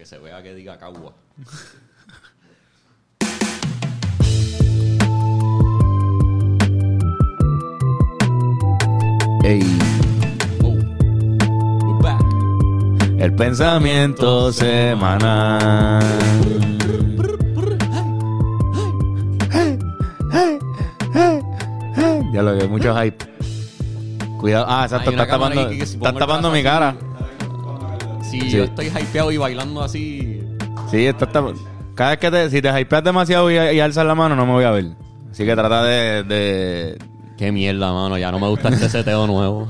Que se vea que diga cagua. Ey, Oh. We're back. el pensamiento semanal. Ya lo que mucho hype. Cuidado. Ah, exacto, estás tapando, estás el tapando mi cara. Si Sí. yo estoy hypeado y bailando así. Sí, estás tap- Cada vez que te, si te hypeas demasiado y, y alzas la mano, no me voy a ver. Así que trata de, de- Qué mierda, mano. Ya no me gusta este seteo nuevo.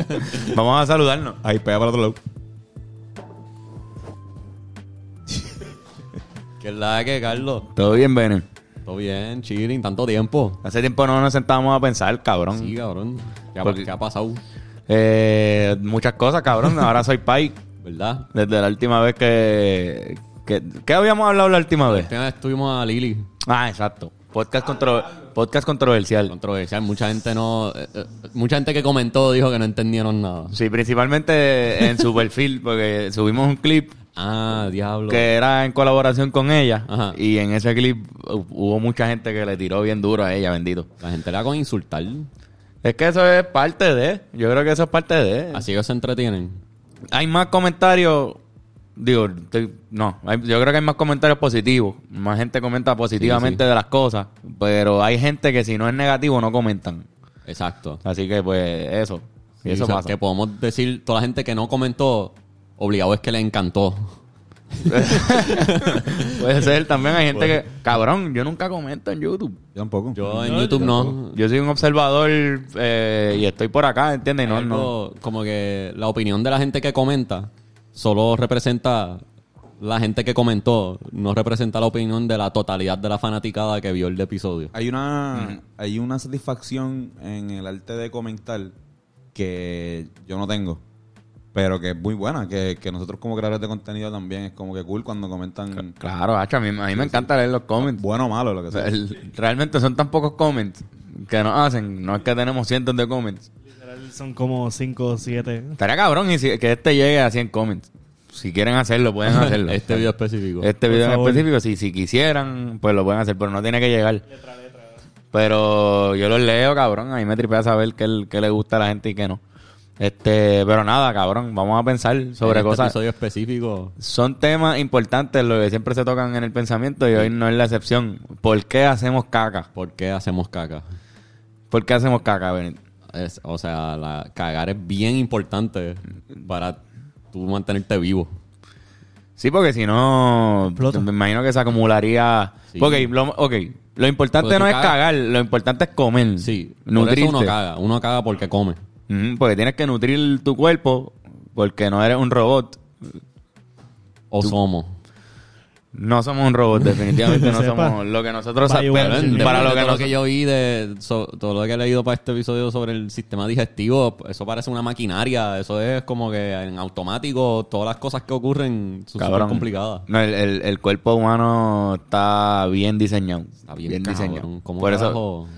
Vamos a saludarnos. Ahí pega para otro lado. ¿Qué es la que, Carlos? Todo bien, Bene. Todo bien, chilling, tanto tiempo. Hace tiempo no nos sentábamos a pensar, cabrón. Sí, cabrón. ¿Qué ha, Porque- qué ha pasado? Eh, muchas cosas, cabrón. Ahora soy pai. ¿Verdad? Desde la última vez que, que... ¿Qué habíamos hablado la última La vez? última vez estuvimos a Lili. Ah, exacto. Podcast, contro- podcast controversial. Controversial. Mucha gente no. eh, eh, mucha gente que comentó dijo que no entendieron nada. Sí, principalmente en su perfil, porque subimos un clip Ah, diablo. que era en colaboración con ella. Ajá. Y en ese clip hu- hubo mucha gente que le tiró bien duro a ella, bendito. La gente le da con insultar. Es que eso es parte de. Yo creo que eso es parte de. Así que se entretienen. Hay más comentarios. Digo, estoy- no. hay- yo creo que hay más comentarios positivos. Más gente comenta positivamente Sí, sí. de las cosas. Pero hay gente que si no es negativo no comentan. Exacto. Así que, pues, eso. Sí, eso o sea, pasa. Que podemos decir, toda la gente que no comentó, obligado es que le encantó. Puede ser también. Hay gente que. Cabrón, yo nunca comento en YouTube. Yo tampoco. Yo en YouTube no. Yo soy un observador eh, y estoy por acá, ¿entiendes? Y No, no. Como que la opinión de la gente que comenta solo representa la gente que comentó, no representa la opinión de la totalidad de la fanaticada que vio el episodio. Hay una, hay una satisfacción en el arte de comentar que yo no tengo, pero que es muy buena, que, que nosotros como creadores de contenido también es como que cool cuando comentan Claro, hacho, a mí, a mí me encanta leer los comments. bueno o malo, lo que sea. el- realmente son tan pocos comments que nos hacen. No es que tenemos cientos de comments. Literal, Son como 5 o 7. Estaría cabrón y si- que este llegue a 100 comments. Si quieren hacerlo, pueden hacerlo. este video específico. Este video en específico, si, si quisieran, pues lo pueden hacer, pero no tiene que llegar. Pero yo los leo, cabrón. A mí me tripea saber qué, qué le gusta a la gente y qué no. Este, pero nada, cabrón. Vamos a pensar sobre En este cosas. episodio específico. Son temas importantes, lo que siempre se tocan en el pensamiento y hoy no es la excepción. ¿Por qué hacemos caca? ¿Por qué hacemos caca? ¿Por qué hacemos caca, Benito? Es- o sea, la, cagar es bien importante para tú mantenerte vivo. Sí, porque si no, me imagino que se acumularía. Sí. Porque lo, ok, lo importante no es cagar, lo importante es comer. Sí, por nutrirte. eso uno caga. Uno caga porque come. Porque tienes que nutrir tu cuerpo, porque no eres un robot. O somos. No somos un robot, definitivamente no somos lo que nosotros sabemos. bueno, Para lo que todo nos- lo que yo vi de so- todo lo que he leído para este episodio sobre el sistema digestivo, eso parece una maquinaria, eso es como que en automático todas las cosas que ocurren son súper complicadas. No, el, el- el cuerpo humano está bien diseñado. Está bien, cabrón. ¿Cómo Por eso, carajo?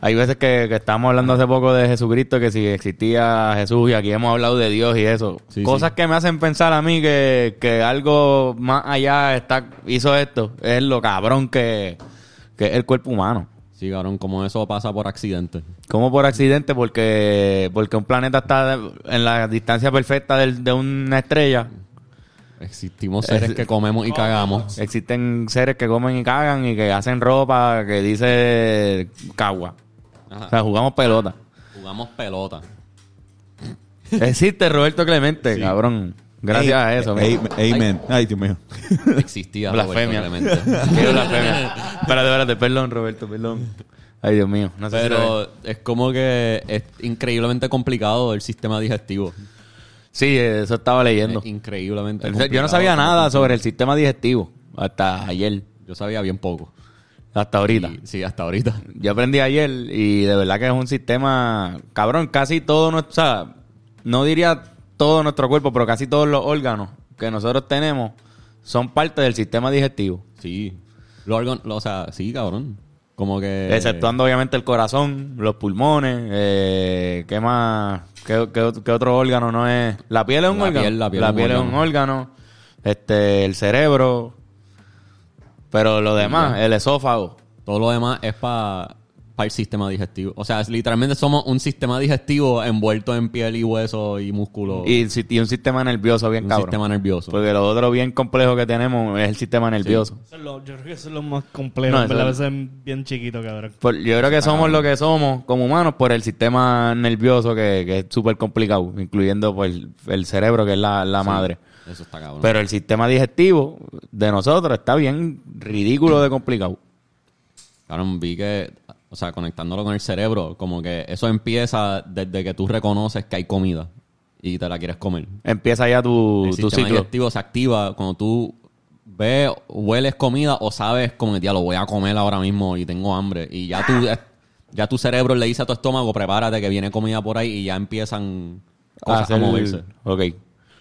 Hay veces que, que estábamos hablando hace poco de Jesucristo, que si existía Jesús, y aquí hemos hablado de Dios y eso. Sí, Cosas sí. que me hacen pensar a mí que, que algo más allá está hizo esto. Es lo cabrón que, que es el cuerpo humano. Sí, cabrón, como eso pasa por accidente. Como por accidente, porque, porque un planeta está en la distancia perfecta de una estrella. Existimos seres Es- que comemos y cagamos. Existen seres que comen y cagan y que hacen ropa que dice cagua. Ajá. O sea, jugamos pelota. Jugamos pelota. Existe Roberto Clemente, cabrón. Gracias a eso. Amen. Ay, Dios mío. Existía Blasfemia. Roberto Clemente. Qué blasfemia. Espérate, espérate. Perdón, Roberto, perdón. Ay, Dios mío. No sé si. Pero es como que es increíblemente complicado el sistema digestivo. Sí, eso estaba leyendo. Es increíblemente Yo no sabía nada sobre el sistema digestivo hasta ayer. Yo sabía bien poco. Hasta ahorita. Y- sí, hasta ahorita. Yo aprendí ayer y de verdad que es un sistema, cabrón, casi todo nuestro, o sea, no diría todo nuestro cuerpo, pero casi todos los órganos que nosotros tenemos son parte del sistema digestivo. Sí. Los órganos- o sea, sí, cabrón. Como que... Exceptuando obviamente el corazón, los pulmones, eh, ¿qué más? ¿Qué, qué, qué otro órgano no es? La piel es un La órgano. piel, la piel es un es un órgano. órgano. este, el cerebro, pero lo demás, el esófago. Todo lo demás es para el sistema digestivo. O sea, es- literalmente somos un sistema digestivo envuelto en piel y hueso y músculo. Y, un sistema nervioso bien un cabrón. sistema nervioso. Porque lo otro bien complejo que tenemos es el sistema nervioso. Eso es lo- yo creo que eso es lo más complejo. No, eso a veces es bien chiquito, cabrón. Por- yo creo que somos lo que somos como humanos por el sistema nervioso que, que es súper complicado, incluyendo pues, el, el cerebro que es la, la madre. Eso está cabrón. Pero el sistema digestivo de nosotros está bien ridículo de complicado. Cabrón, vi que, o sea, conectándolo con el cerebro, como que eso empieza desde que tú reconoces que hay comida y te la quieres comer. Empieza ya tu, el tu sistema digestivo se activa cuando tú ves, hueles comida o sabes como que ya lo voy a comer ahora mismo y tengo hambre. Y ya tú, ya tu cerebro le dice a tu estómago, prepárate que viene comida por ahí y ya empiezan cosas a, moverse. Ok.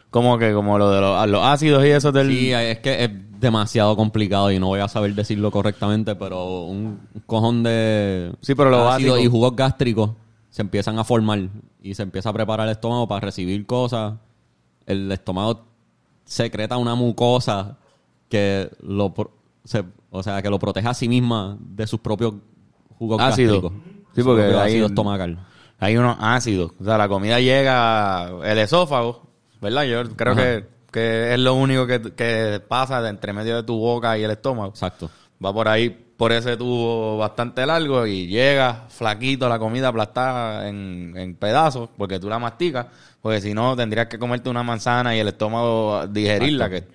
Como que como lo de los, los ácidos y eso del... Sí, es que es demasiado complicado y no voy a saber decirlo correctamente, pero un, cojón de Sí, pero lo ácido básico- y jugos gástricos se empiezan a formar y se empieza a preparar el estómago para recibir cosas. El estómago secreta una mucosa que lo se- o sea, que lo protege a sí misma de sus propios jugos Ácido. gástricos. Sí, porque hay- ácido estomacal. Hay unos ácidos. O sea, la comida llega el esófago, ¿verdad? Yo creo que, que es lo único que, que pasa de entre medio de tu boca y el estómago. Exacto. Va por ahí, por ese tubo bastante largo y llega flaquito la comida aplastada en, en pedazos porque tú la masticas. Porque si no, tendrías que comerte una manzana y el estómago digerirla. Que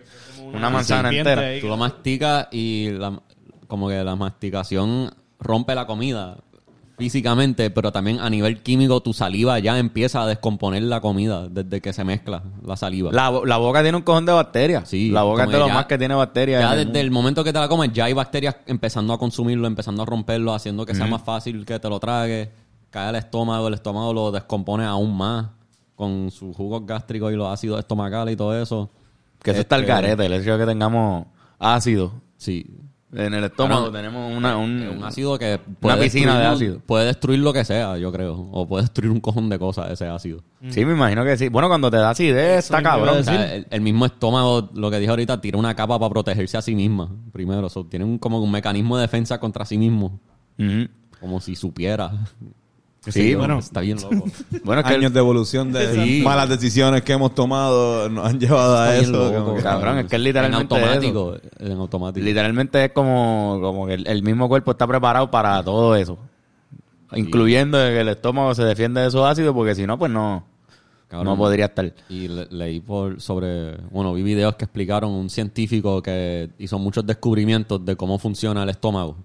una manzana serpiente entera. ahí. Tú lo masticas y la- como que la masticación rompe la comida físicamente, pero también a nivel químico tu saliva ya empieza a descomponer la comida desde que se mezcla la saliva. La, bo- la boca tiene un cojón de bacterias. Sí, la boca es de lo ya- más que tiene bacterias. ya el desde el momento que te la comes ya hay bacterias empezando a consumirlo, empezando a romperlo, haciendo que sea más fácil que te lo tragues, cae al estómago, el estómago lo descompone aún más con sus jugos gástricos y los ácidos estomacales y todo eso. Que eso está el Este, carete, el hecho de que tengamos ácido Sí, en el estómago. Tenemos una, un, un ácido que una piscina de ácido. Puede destruir lo que sea, yo creo. O puede destruir un cojón de cosas ese ácido. Sí, me imagino que sí. Bueno, cuando te da acidez, está cabrón. O sea, el, el mismo estómago, lo que dije ahorita, tira una capa para protegerse a sí misma. Primero, So, tiene un, como un mecanismo de defensa contra sí mismo. Como si supiera. Sí, bueno. Está bien loco. Bueno, es que Años de evolución de Sí. malas decisiones que hemos tomado nos han llevado a Está bien eso. loco, cabrón, es que es literalmente En automático. En automático. literalmente es como, como que el, el mismo cuerpo está preparado para todo eso. Incluyendo que el estómago se defiende de esos ácidos, porque si no, pues no, Cabrón. no podría estar. Y le- leí por sobre, bueno, vi videos que explicaron un científico que hizo muchos descubrimientos de cómo funciona el estómago.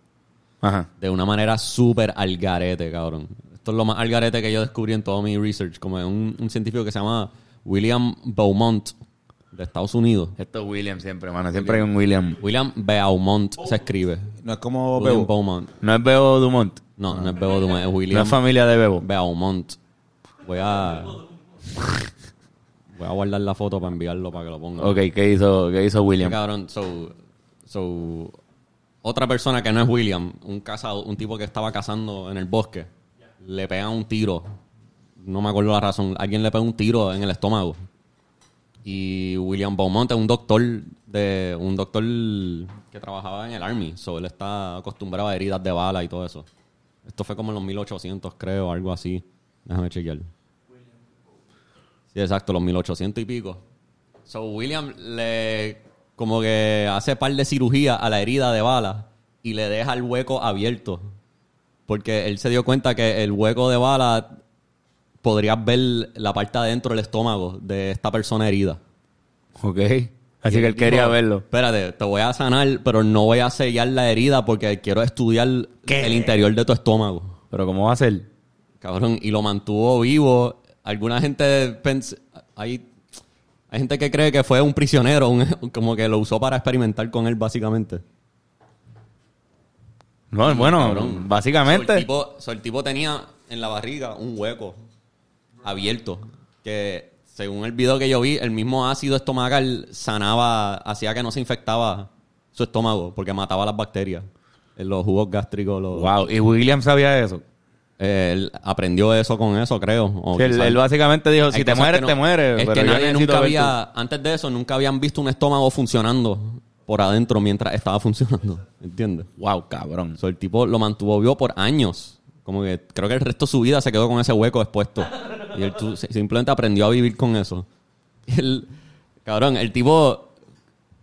Ajá. de una manera súper algarete, cabrón. Esto es lo más algarete que yo descubrí en todo mi research. Como un, un científico que se llama William Beaumont, de Estados Unidos. Esto es William siempre, mano. Siempre hay un William. William Beaumont se escribe. No es como William Bebo. Beaumont. No es Bebo Dumont. No, no es Bebo Dumont, es No William es familia de Bebo. Beaumont. Voy a... Voy a guardar la foto para enviarlo para que lo ponga. Ok, ¿qué hizo, qué hizo William? Cabrón, so, so, otra persona que no es William, un cazado, un tipo que estaba cazando en el bosque, le pegan un tiro. No me acuerdo la razón. Alguien le pega un tiro en el estómago. Y William Beaumont es un doctor de un doctor que trabajaba en el army, so él está acostumbrado a heridas de bala y todo eso. Esto fue como en los 1800, creo, algo así. Déjame chequear. Sí, exacto, los 1800 y pico. So William le como que hace par de cirugía a la herida de bala y le deja el hueco abierto. Porque él se dio cuenta que el hueco de bala podrías ver la parte adentro del estómago de esta persona herida. Ok. Así que él quería verlo. Espérate, te voy a sanar, pero no voy a sellar la herida porque quiero estudiar el interior de tu estómago. Pero ¿cómo va a ser? Cabrón, y lo mantuvo vivo. Alguna gente pens- hay, hay gente que cree que fue un prisionero, un- como que lo usó para experimentar con él básicamente. No, bueno, Cabrón. So, el, básicamente. tipo, so, el tipo tenía en la barriga un hueco abierto que según el video que yo vi, el mismo ácido estomacal sanaba, hacía que no se infectaba su estómago porque mataba las bacterias. En los jugos gástricos, los... Wow. ¿Y William sabía eso? Eh, él aprendió eso con eso, creo. O Sí, él, básicamente dijo, si te mueres, no- te mueres. Es pero que nadie nunca había, antes de eso, nunca habían visto un estómago funcionando por adentro mientras estaba funcionando. ¿Entiendes? Wow, cabrón. So, el tipo lo mantuvo vivo por años. Como que creo que el resto de su vida se quedó con ese hueco expuesto. Y él simplemente aprendió a vivir con eso. Y el, cabrón, el tipo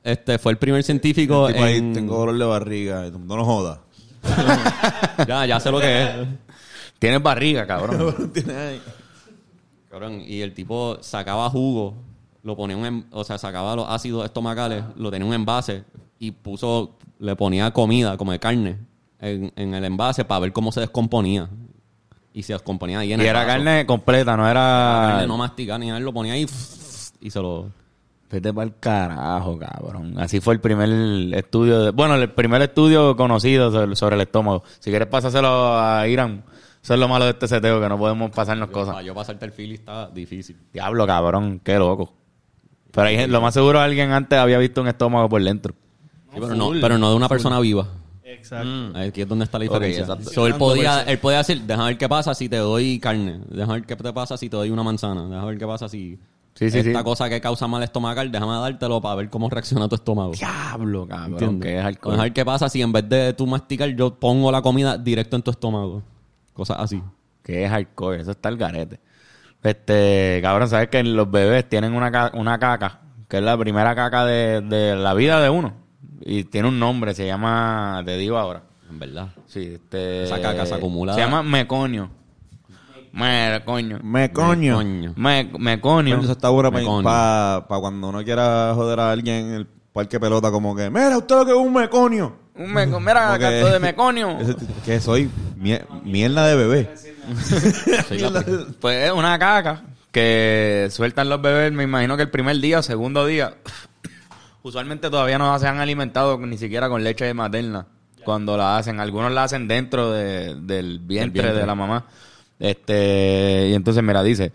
este fue el primer científico Tipo ahí, en... tengo dolor de barriga. No lo jodas. Ya, ya sé lo que es. Tienes barriga, cabrón. Cabrón, y el tipo sacaba jugo, lo ponía un, en- o sea, sacaba los ácidos estomacales, lo tenía en un envase y puso, le ponía comida como de carne en, en el envase para ver cómo se descomponía. Y se descomponía ahí en y el era vaso. carne completa, no era... carne no masticaba ni nada, lo ponía ahí y se lo... Vete para el carajo, cabrón. Así fue el primer estudio. de- bueno, el primer estudio conocido sobre, sobre el estómago. Si quieres pasáselo a Irán. Eso es lo malo de este seteo, que no podemos pasarnos cosas. Para yo pasarte el feel está difícil. Diablo, cabrón. Qué loco. Pero hay, lo más seguro alguien antes había visto un estómago por dentro. Sí, pero, no, pero no de una persona viva. Exacto. Aquí es donde está la diferencia. exacto. So, él, podía, él podía decir, déjame ver qué pasa si te doy carne. Déjame ver qué te pasa si te doy una manzana. Déjame ver qué pasa si... Sí, sí, esta sí. cosa que causa mal estomacal, déjame dártelo para ver cómo reacciona tu estómago. Diablo, cabrón. Que es alcohol. Déjame ver qué pasa si en vez de tú masticar, yo pongo la comida directo en tu estómago. Cosas así. Que es hardcore, eso está el garete. Este, cabrón, sabes que los bebés tienen una, una caca, que es la primera caca de, de la vida de uno. Y tiene un nombre, se llama, te digo ahora. En verdad. Sí, este. Esa caca se acumula. Se llama meconio. Meconio. Me coño. Coño. Me, meconio. Coño, Eso está bueno coño. para cuando uno quiera joder a alguien en el parque pelota, como que, mira, usted lo que es un meconio. Un meco- mira, Como que- canto de meconio. Que soy mie- mierda de bebé. Sí, la- Pues es una caca que sueltan los bebés, me imagino que el primer día o segundo día. Usualmente todavía no se han alimentado ni siquiera con leche materna. Cuando la hacen, algunos la hacen dentro de- del vientre, vientre. de la mamá. Este, y entonces mira, dice,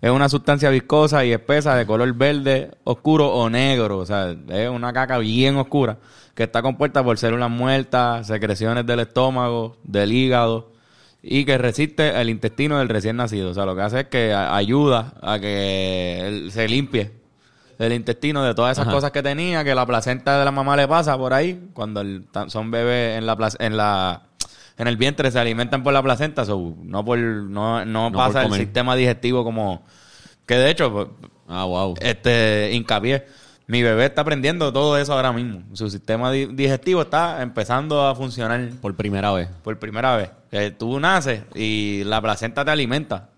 es una sustancia viscosa y espesa de color verde, oscuro o negro, o sea, es una caca bien oscura que está compuesta por células muertas, secreciones del estómago, del hígado y que resiste el intestino del recién nacido. O sea, lo que hace es que ayuda a que se limpie el intestino de todas esas Ajá. cosas que tenía, que la placenta de la mamá le pasa por ahí, cuando el- son bebés en la, en la en el vientre se alimentan por la placenta, so, no por no, no, No pasa por el sistema digestivo como que de hecho pues, Ah, wow. este hincapié mi bebé está aprendiendo todo eso ahora mismo. Su sistema di- digestivo está empezando a funcionar Por primera vez. por primera vez. Que tú naces y la placenta te alimenta.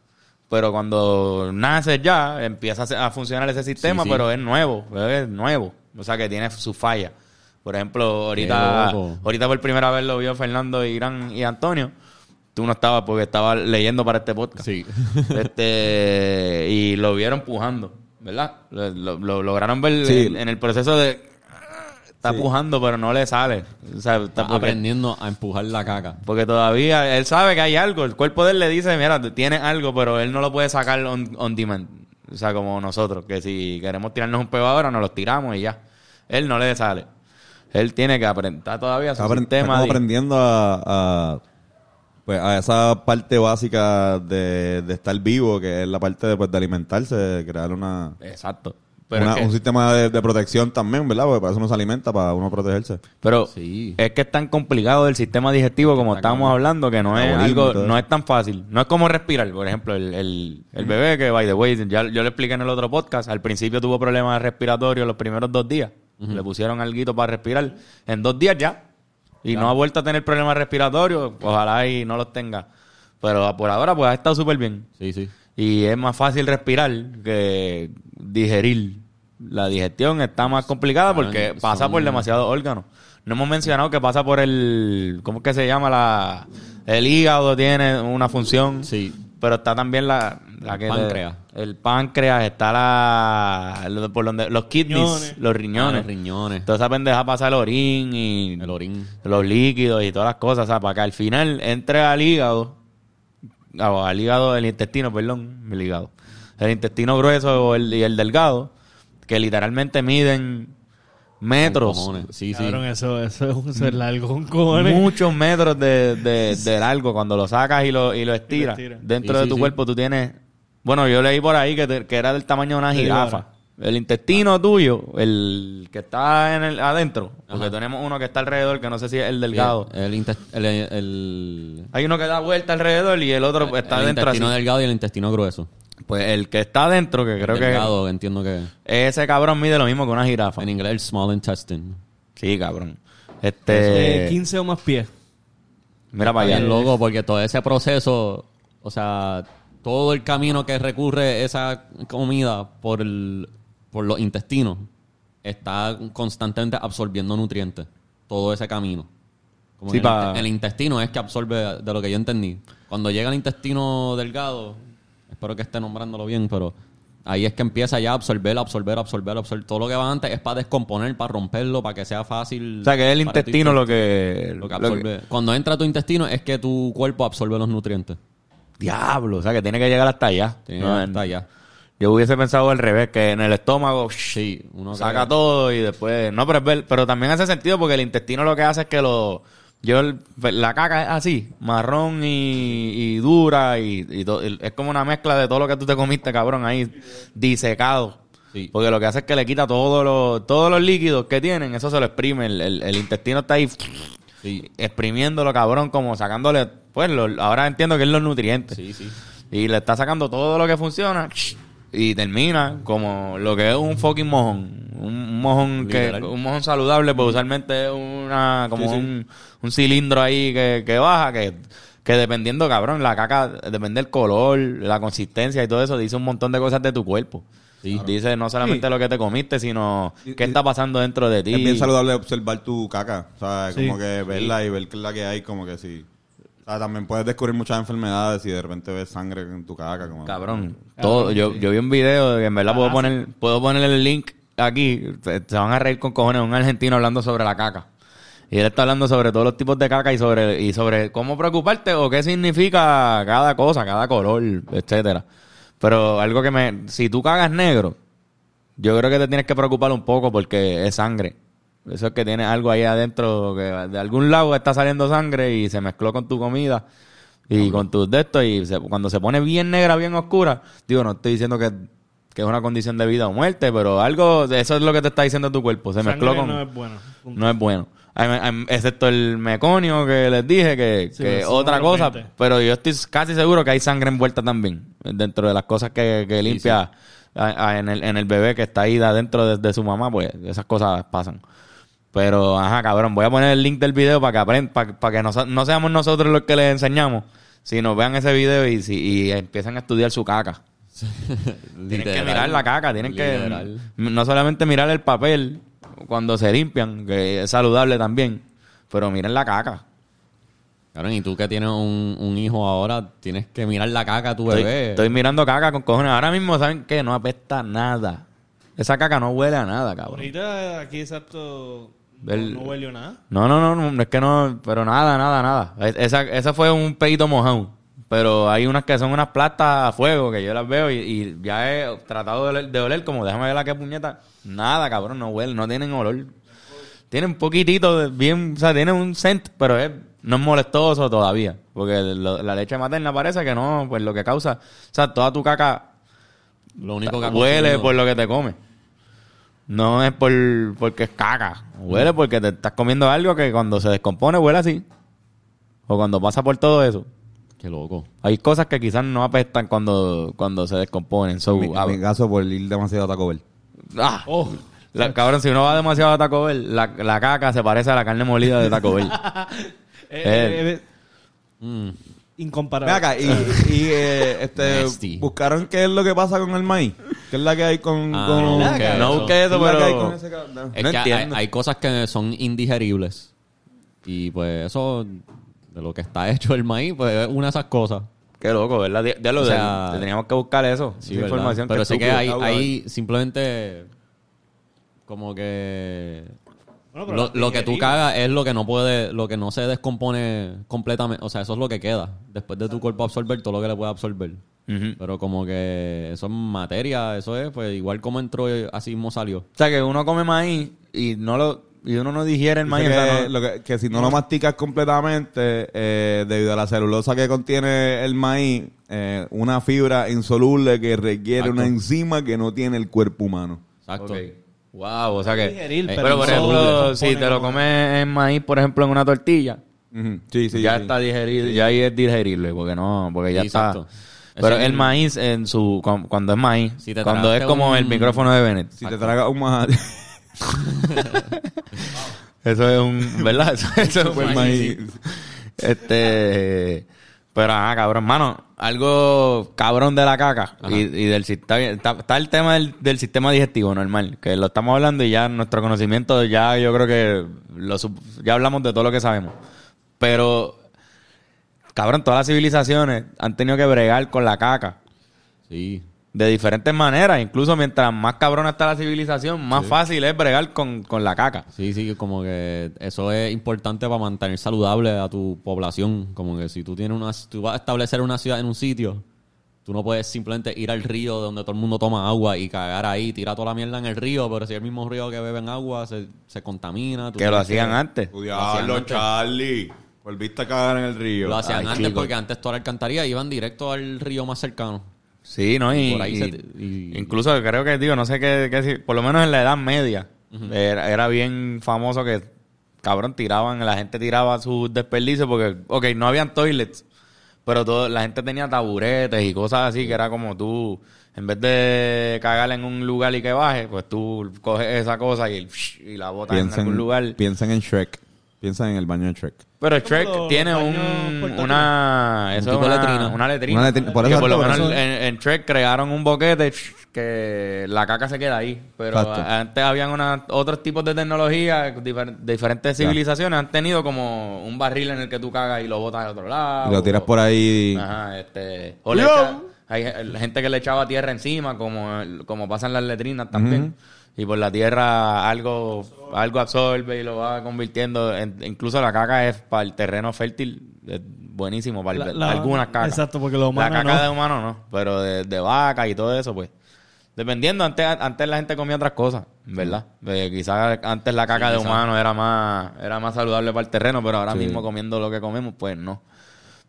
Pero cuando naces ya, empieza a funcionar ese sistema, Sí, sí. pero es nuevo, es nuevo. O sea que tiene su falla. Por ejemplo, ahorita, ahorita por primera vez lo vio Fernando, Irán y Antonio. Tú no estabas porque estaba leyendo para este podcast. Sí. Este, y lo vieron pujando, ¿verdad? Lo, lo- lo lograron ver Sí. en, en el proceso de... Está pujando, pero no le sale. O sea, está aprendiendo a empujar la caca. porque todavía él sabe que hay algo. El cuerpo de él le dice, mira, tienes algo, pero él no lo puede sacar on, on demand. O sea, como nosotros, que si queremos tirarnos un peo ahora, nos los tiramos y ya. Él no le sale. Él tiene que aprender. Todavía su Está, apren- está sistema. como de- aprendiendo a, a, pues, a esa parte básica de, de estar vivo, que es la parte de, pues, de alimentarse, de crear una, Exacto. Pero, una- es que, un sistema de, de protección también, ¿verdad? Porque para eso uno se alimenta, para uno protegerse. pero Sí. es que es tan complicado el sistema digestivo como Está estábamos hablando que no es algo, no es tan fácil. No es como respirar. Por ejemplo, el, el, el bebé que, by the way, ya, yo le expliqué en el otro podcast, al principio tuvo problemas respiratorios los primeros dos días. Le pusieron algo para respirar. En dos días ya. Y no ha vuelto a tener problemas respiratorios. Ojalá y no los tenga. Pero por ahora, pues ha estado súper bien. Sí, sí. Y es más fácil respirar que digerir. La digestión está más complicada porque pasa por demasiados órganos. No hemos mencionado que pasa por el... ¿Cómo es que se llama? la El hígado tiene una función. Sí. Pero está también la... la que páncreas. el páncreas, está la... lo- Por donde, los kidneys, Riñones. los Ah, riñones. los riñones. Toda esa pendeja pasa el orín y El orín. los líquidos y todas las cosas, o sea, para que al final entre al hígado, o al hígado, el intestino, perdón, el hígado, el intestino grueso o el, y el delgado, que literalmente miden metros. Con cojones. Sí, sí. Cabrón, eso, eso es un ser largo. Muchos metros de, de, de largo. Cuando lo sacas y lo, y lo estiras, estiras. dentro Sí, de sí, tu sí. cuerpo tú tienes... Bueno, yo leí por ahí que, te- que era del tamaño de una Sí, jirafa. El intestino tuyo, el que está en el, adentro, porque Ajá. tenemos uno que está alrededor, que no sé si es el delgado. El, intes- el, el- Hay uno que da vuelta alrededor y el otro está el dentro así. intestino delgado y el intestino grueso. Pues el que está adentro, que creo delgado, entiendo que... que ese cabrón mide lo mismo que una jirafa. En inglés, el small intestine. Sí, cabrón. Eh, Este... 15 o más pies. Mira para Bien allá. loco, porque todo ese proceso, o sea, todo el camino que recurre esa comida por, el, por los intestinos está constantemente absorbiendo nutrientes. Todo ese camino. Como Sí, el, pa- el intestino es que absorbe, de lo que yo entendí. Cuando llega al intestino delgado, espero que esté nombrándolo bien, pero ahí es que empieza ya a absorber, absorber, absorber, absorber. Todo lo que va antes es para descomponer, para romperlo, para que sea fácil. O sea, que es el ti. intestino lo que... Lo que lo que- absorbe. Cuando entra a tu intestino es que tu cuerpo absorbe los nutrientes. Diablo, o sea, que tiene que llegar hasta allá. Tiene No, que estar allá. Yo hubiese pensado al revés, que en el estómago Sí, uno saca todo y después... No, pero, es pero también hace sentido porque el intestino lo que hace es que lo... Yo, el- la caca es así, marrón y, y dura y, y to- y es como una mezcla de todo lo que tú te comiste, cabrón, ahí disecado. Sí. Porque lo que hace es que le quita todos los, todos los líquidos que tienen, eso se lo exprime. El, el- el intestino está ahí Sí, exprimiéndolo, cabrón, como sacándole, pues lo- ahora entiendo que es los nutrientes. sí, sí. Y le está sacando todo lo que funciona y termina como lo que es un fucking mojón. Un, mojón que un mojón saludable, pues usualmente es una como Sí, sí. Un, un cilindro ahí que, que baja, que, que dependiendo, cabrón, la caca, depende del color, la consistencia y todo eso, dice un montón de cosas de tu cuerpo. Sí. Dice no solamente Sí. lo que te comiste, sino qué está pasando dentro de ti. Es bien saludable observar tu caca. O sea, Sí. como que verla y ver la que hay, como que sí. O sea, también puedes descubrir muchas enfermedades si de repente ves sangre en tu caca. Como, Cabrón, todo, yo, yo vi un video que en verdad puedo poner, puedo poner el link aquí, se, se van a reír con cojones, un argentino hablando sobre la caca. Y él está hablando sobre todos los tipos de caca y sobre, y sobre cómo preocuparte o qué significa cada cosa, cada color, etcétera. Pero algo que me, si tú cagas negro, yo creo que te tienes que preocupar un poco porque es sangre. Eso es que tienes algo ahí adentro, que de algún lado está saliendo sangre y se mezcló con tu comida y con tus de estos. Y se- cuando se pone bien negra, bien oscura, digo, no estoy diciendo que, que es una condición de vida o muerte, pero algo, eso es lo que te está diciendo tu cuerpo. Se mezcló Sangre con. no es bueno. Punto. No es bueno. Excepto el meconio que les dije, que, Sí, que otra cosa. Pero yo estoy casi seguro que hay sangre envuelta también. Dentro de las cosas que, que limpia a- a- en, el, en el bebé que está ahí de adentro de, de su mamá, pues esas cosas pasan. Pero, ajá, cabrón, voy a poner el link del video para que aprendan, para, que no, seamos nosotros los que les enseñamos, sino vean ese video y, si, y empiecen a estudiar su caca. Tienen que mirar la caca, tienen Literal. que no solamente mirar el papel cuando se limpian, que es saludable también, pero miren la caca. Cabrón, y tú que tienes un, un hijo ahora, tienes que mirar la caca a tu Estoy, bebé. estoy mirando caca con cojones. Ahora mismo, ¿saben qué? No apesta nada. Esa caca no huele a nada, cabrón. Ahorita aquí exacto no, no huele a nada. No, no, no, no, es que no, pero nada, nada, nada. Es- Esa, esa fue un pedito mojado. Pero hay unas que son unas plastas a fuego que yo las veo y, y ya he tratado de oler, de oler como déjame ver la que puñeta. Nada, cabrón, no huele, no tienen olor. Tienen un poquitito de bien, o sea, tienen un scent, pero es, no es molestoso todavía. Porque lo- la leche materna parece que no, pues lo que causa, o sea, toda tu caca Lo único que huele por lo que te comes. No es por porque es caca. Huele porque te estás comiendo algo que cuando se descompone huele así. O cuando pasa por todo eso. Qué loco. Hay cosas que quizás no apestan cuando, cuando se descomponen. So, en, mi, a en mi caso, por ir demasiado a Taco Bell. Ah, Oh, la- cabrón, si uno va demasiado a Taco Bell, la, la caca se parece a la carne molida de Taco Bell. eh, eh, eh, Mm. incomparable. Acá, y, y eh, este, buscaron qué es lo que pasa con el maíz. ¿Qué es la que hay con... Ah, con no, ¿Qué que no eso. busqué eso, es la que hay con pero... ese cabrón? Es No que hay, entiendo. hay cosas que son indigeribles. Y pues eso, de lo que está hecho el maíz, pues es una de esas cosas. Qué loco, ¿verdad? De, de lo O de- sea, teníamos que buscar eso. Sí, esa ¿verdad? información. Pero sé que hay, hay simplemente como que Bueno, pero lo, las lo que tú cagas es lo que no puede, lo que no se descompone completamente. O sea, eso es lo que queda. Después de tu cuerpo absorber todo lo que le puede absorber. Pero como que eso es materia, eso es, pues igual como entró, así mismo salió. O sea, que uno come maíz y, no lo y uno no digiere el maíz. que, o sea, no- lo que, que si no lo masticas completamente, eh, debido a la celulosa que contiene el maíz, eh, una fibra insoluble que requiere Exacto. una enzima que no tiene el cuerpo humano. Exacto. Wow, o sea que. Digerir, pero, pero por ejemplo, si te lo comes en maíz, por ejemplo, en una tortilla, Ujú. Sí, sí, ya sí. está digerible, ya ahí es digerible, porque no, porque ya Sí, está. Pero el el- maíz en su cu- cuando es maíz, Si te cuando es como un- el micrófono de Bennett. Si te tragas un maíz, Eso es un, ¿verdad? Eso, eso es un maíz. Este, pero ah, cabrón, mano, algo cabrón de la caca y, y del sistema, está, está el tema del, del sistema digestivo normal, que lo estamos hablando y ya nuestro conocimiento ya yo creo que lo, ya hablamos de todo lo que sabemos. Pero cabrón, todas las civilizaciones han tenido que bregar con la caca Sí. de diferentes maneras, incluso mientras más cabrona está la civilización, más fácil es bregar con, con la caca. Sí, sí, como que eso es importante para mantener saludable a tu población. Como que si tú tienes una, si tú vas a establecer una ciudad en un sitio, tú no puedes simplemente ir al río donde todo el mundo toma agua y cagar ahí, tirar toda la mierda en el río, pero si el mismo río que beben agua se, se contamina. tú Que lo hacían antes. hacían Diablo, antes. Volviste a cagar en el río. Lo hacían Ay, antes chico. porque antes toda la alcantarilla iban directo al río más cercano. Sí, ¿no? Y, Por ahí y- se te- y- incluso creo que, digo, no sé qué, qué por lo menos en la Edad Media, era, era bien famoso que, cabrón, tiraban, la gente tiraba sus desperdicios porque, ok, no habían toilets, pero todo, la gente tenía taburetes y cosas así que era como tú, en vez de cagar en un lugar y que baje, pues tú coges esa cosa y, y la botas en Piensen, algún lugar. piensen en Shrek. Piensan en el baño de Shrek. Pero Shrek tiene un, una, eso tipo es de una, letrina. una letrina. Una letrina, por que eso- por lo menos eso- en, en Shrek crearon un boquete que la caca se queda ahí. Pero Exacto. antes habían una, otros tipos de tecnología, difer- de diferentes civilizaciones han tenido como un barril en el que tú cagas y lo botas al otro lado. Y lo tiras o- por ahí. Ajá, este. O le Yo. echa- hay gente que le echaba tierra encima, como, como pasan las letrinas también. Y por la tierra algo, algo absorbe y lo va convirtiendo. en- incluso la caca es para el terreno fértil, es buenísimo para el- La- la- algunas cacas. exacto, porque los La humanos caca no. de humano no, pero de, de vaca y todo eso, pues. Dependiendo, antes, antes la gente comía otras cosas, ¿verdad? Eh, quizás antes la caca de humano era más, era más saludable para el terreno, pero ahora Sí. mismo comiendo lo que comemos, pues no.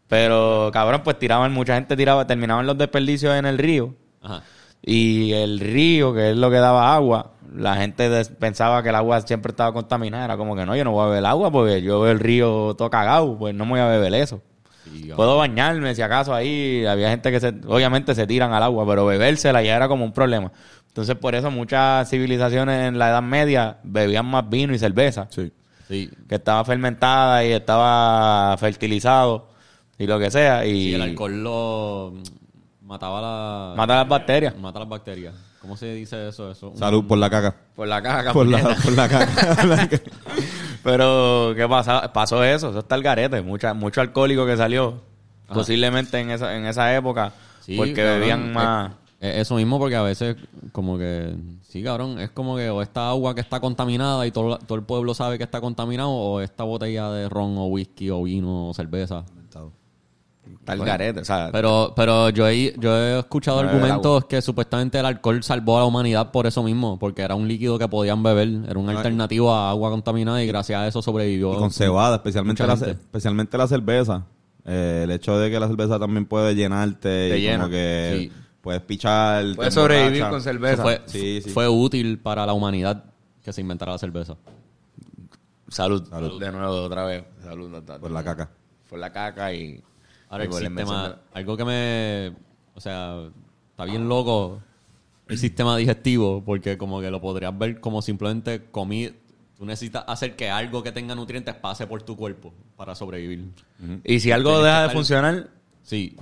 Pero, cabrón, pues tiraban, mucha gente tiraba, terminaban los desperdicios en el río. Ajá. Y el río, que es lo que daba agua, la gente pensaba que el agua siempre estaba contaminada. Era como que no, yo no voy a beber agua porque yo veo el río todo cagado, pues no me voy a beber eso. Sí, Puedo bañarme si acaso ahí. Había gente que se, obviamente se tiran al agua, pero bebérsela ya era como un problema. Entonces por eso muchas civilizaciones en la Edad Media bebían más vino y cerveza, Sí. Sí. que estaba fermentada y estaba fertilizado y lo que sea. Y Sí, el alcohol lo mataba la... mata las bacterias. Mata las bacterias. ¿Cómo se dice eso? eso? Un- Salud por la caca. Por la caja. Por la, por la caca. Pero, ¿qué pasa? Pasó eso, eso está el garete. Mucha, mucho alcohólico que salió, posiblemente en esa, en esa época, Sí, porque cabrón, bebían más. es eso mismo porque a veces como que... Sí, cabrón. Es como que o esta agua que está contaminada y todo, todo el pueblo sabe que está contaminado o esta botella de ron o whisky o vino o cerveza. Está el garete, o sea, Pero, pero yo he, yo he escuchado argumentos que supuestamente el alcohol salvó a la humanidad por eso mismo, porque era un líquido que podían beber, era una alternativa a agua contaminada y gracias a eso sobrevivió. Y con cebada, especialmente la, especialmente la cerveza. Eh, el hecho de que la cerveza también puede llenarte Te y llena. como que Sí. puedes pichar. puedes sobrevivir con cerveza. fue, Sí, sí. fue útil para la humanidad que se inventara la cerveza. Salud. Salud. De nuevo, otra vez. Salud. no, Por la caca. Por la caca y. Ahora el sistema, algo que me, o sea, está bien loco el sistema digestivo, porque como que lo podrías ver como simplemente comida. Tú necesitas hacer que algo que tenga nutrientes pase por tu cuerpo para sobrevivir. Y si algo Tienes deja de funcionar, Sí,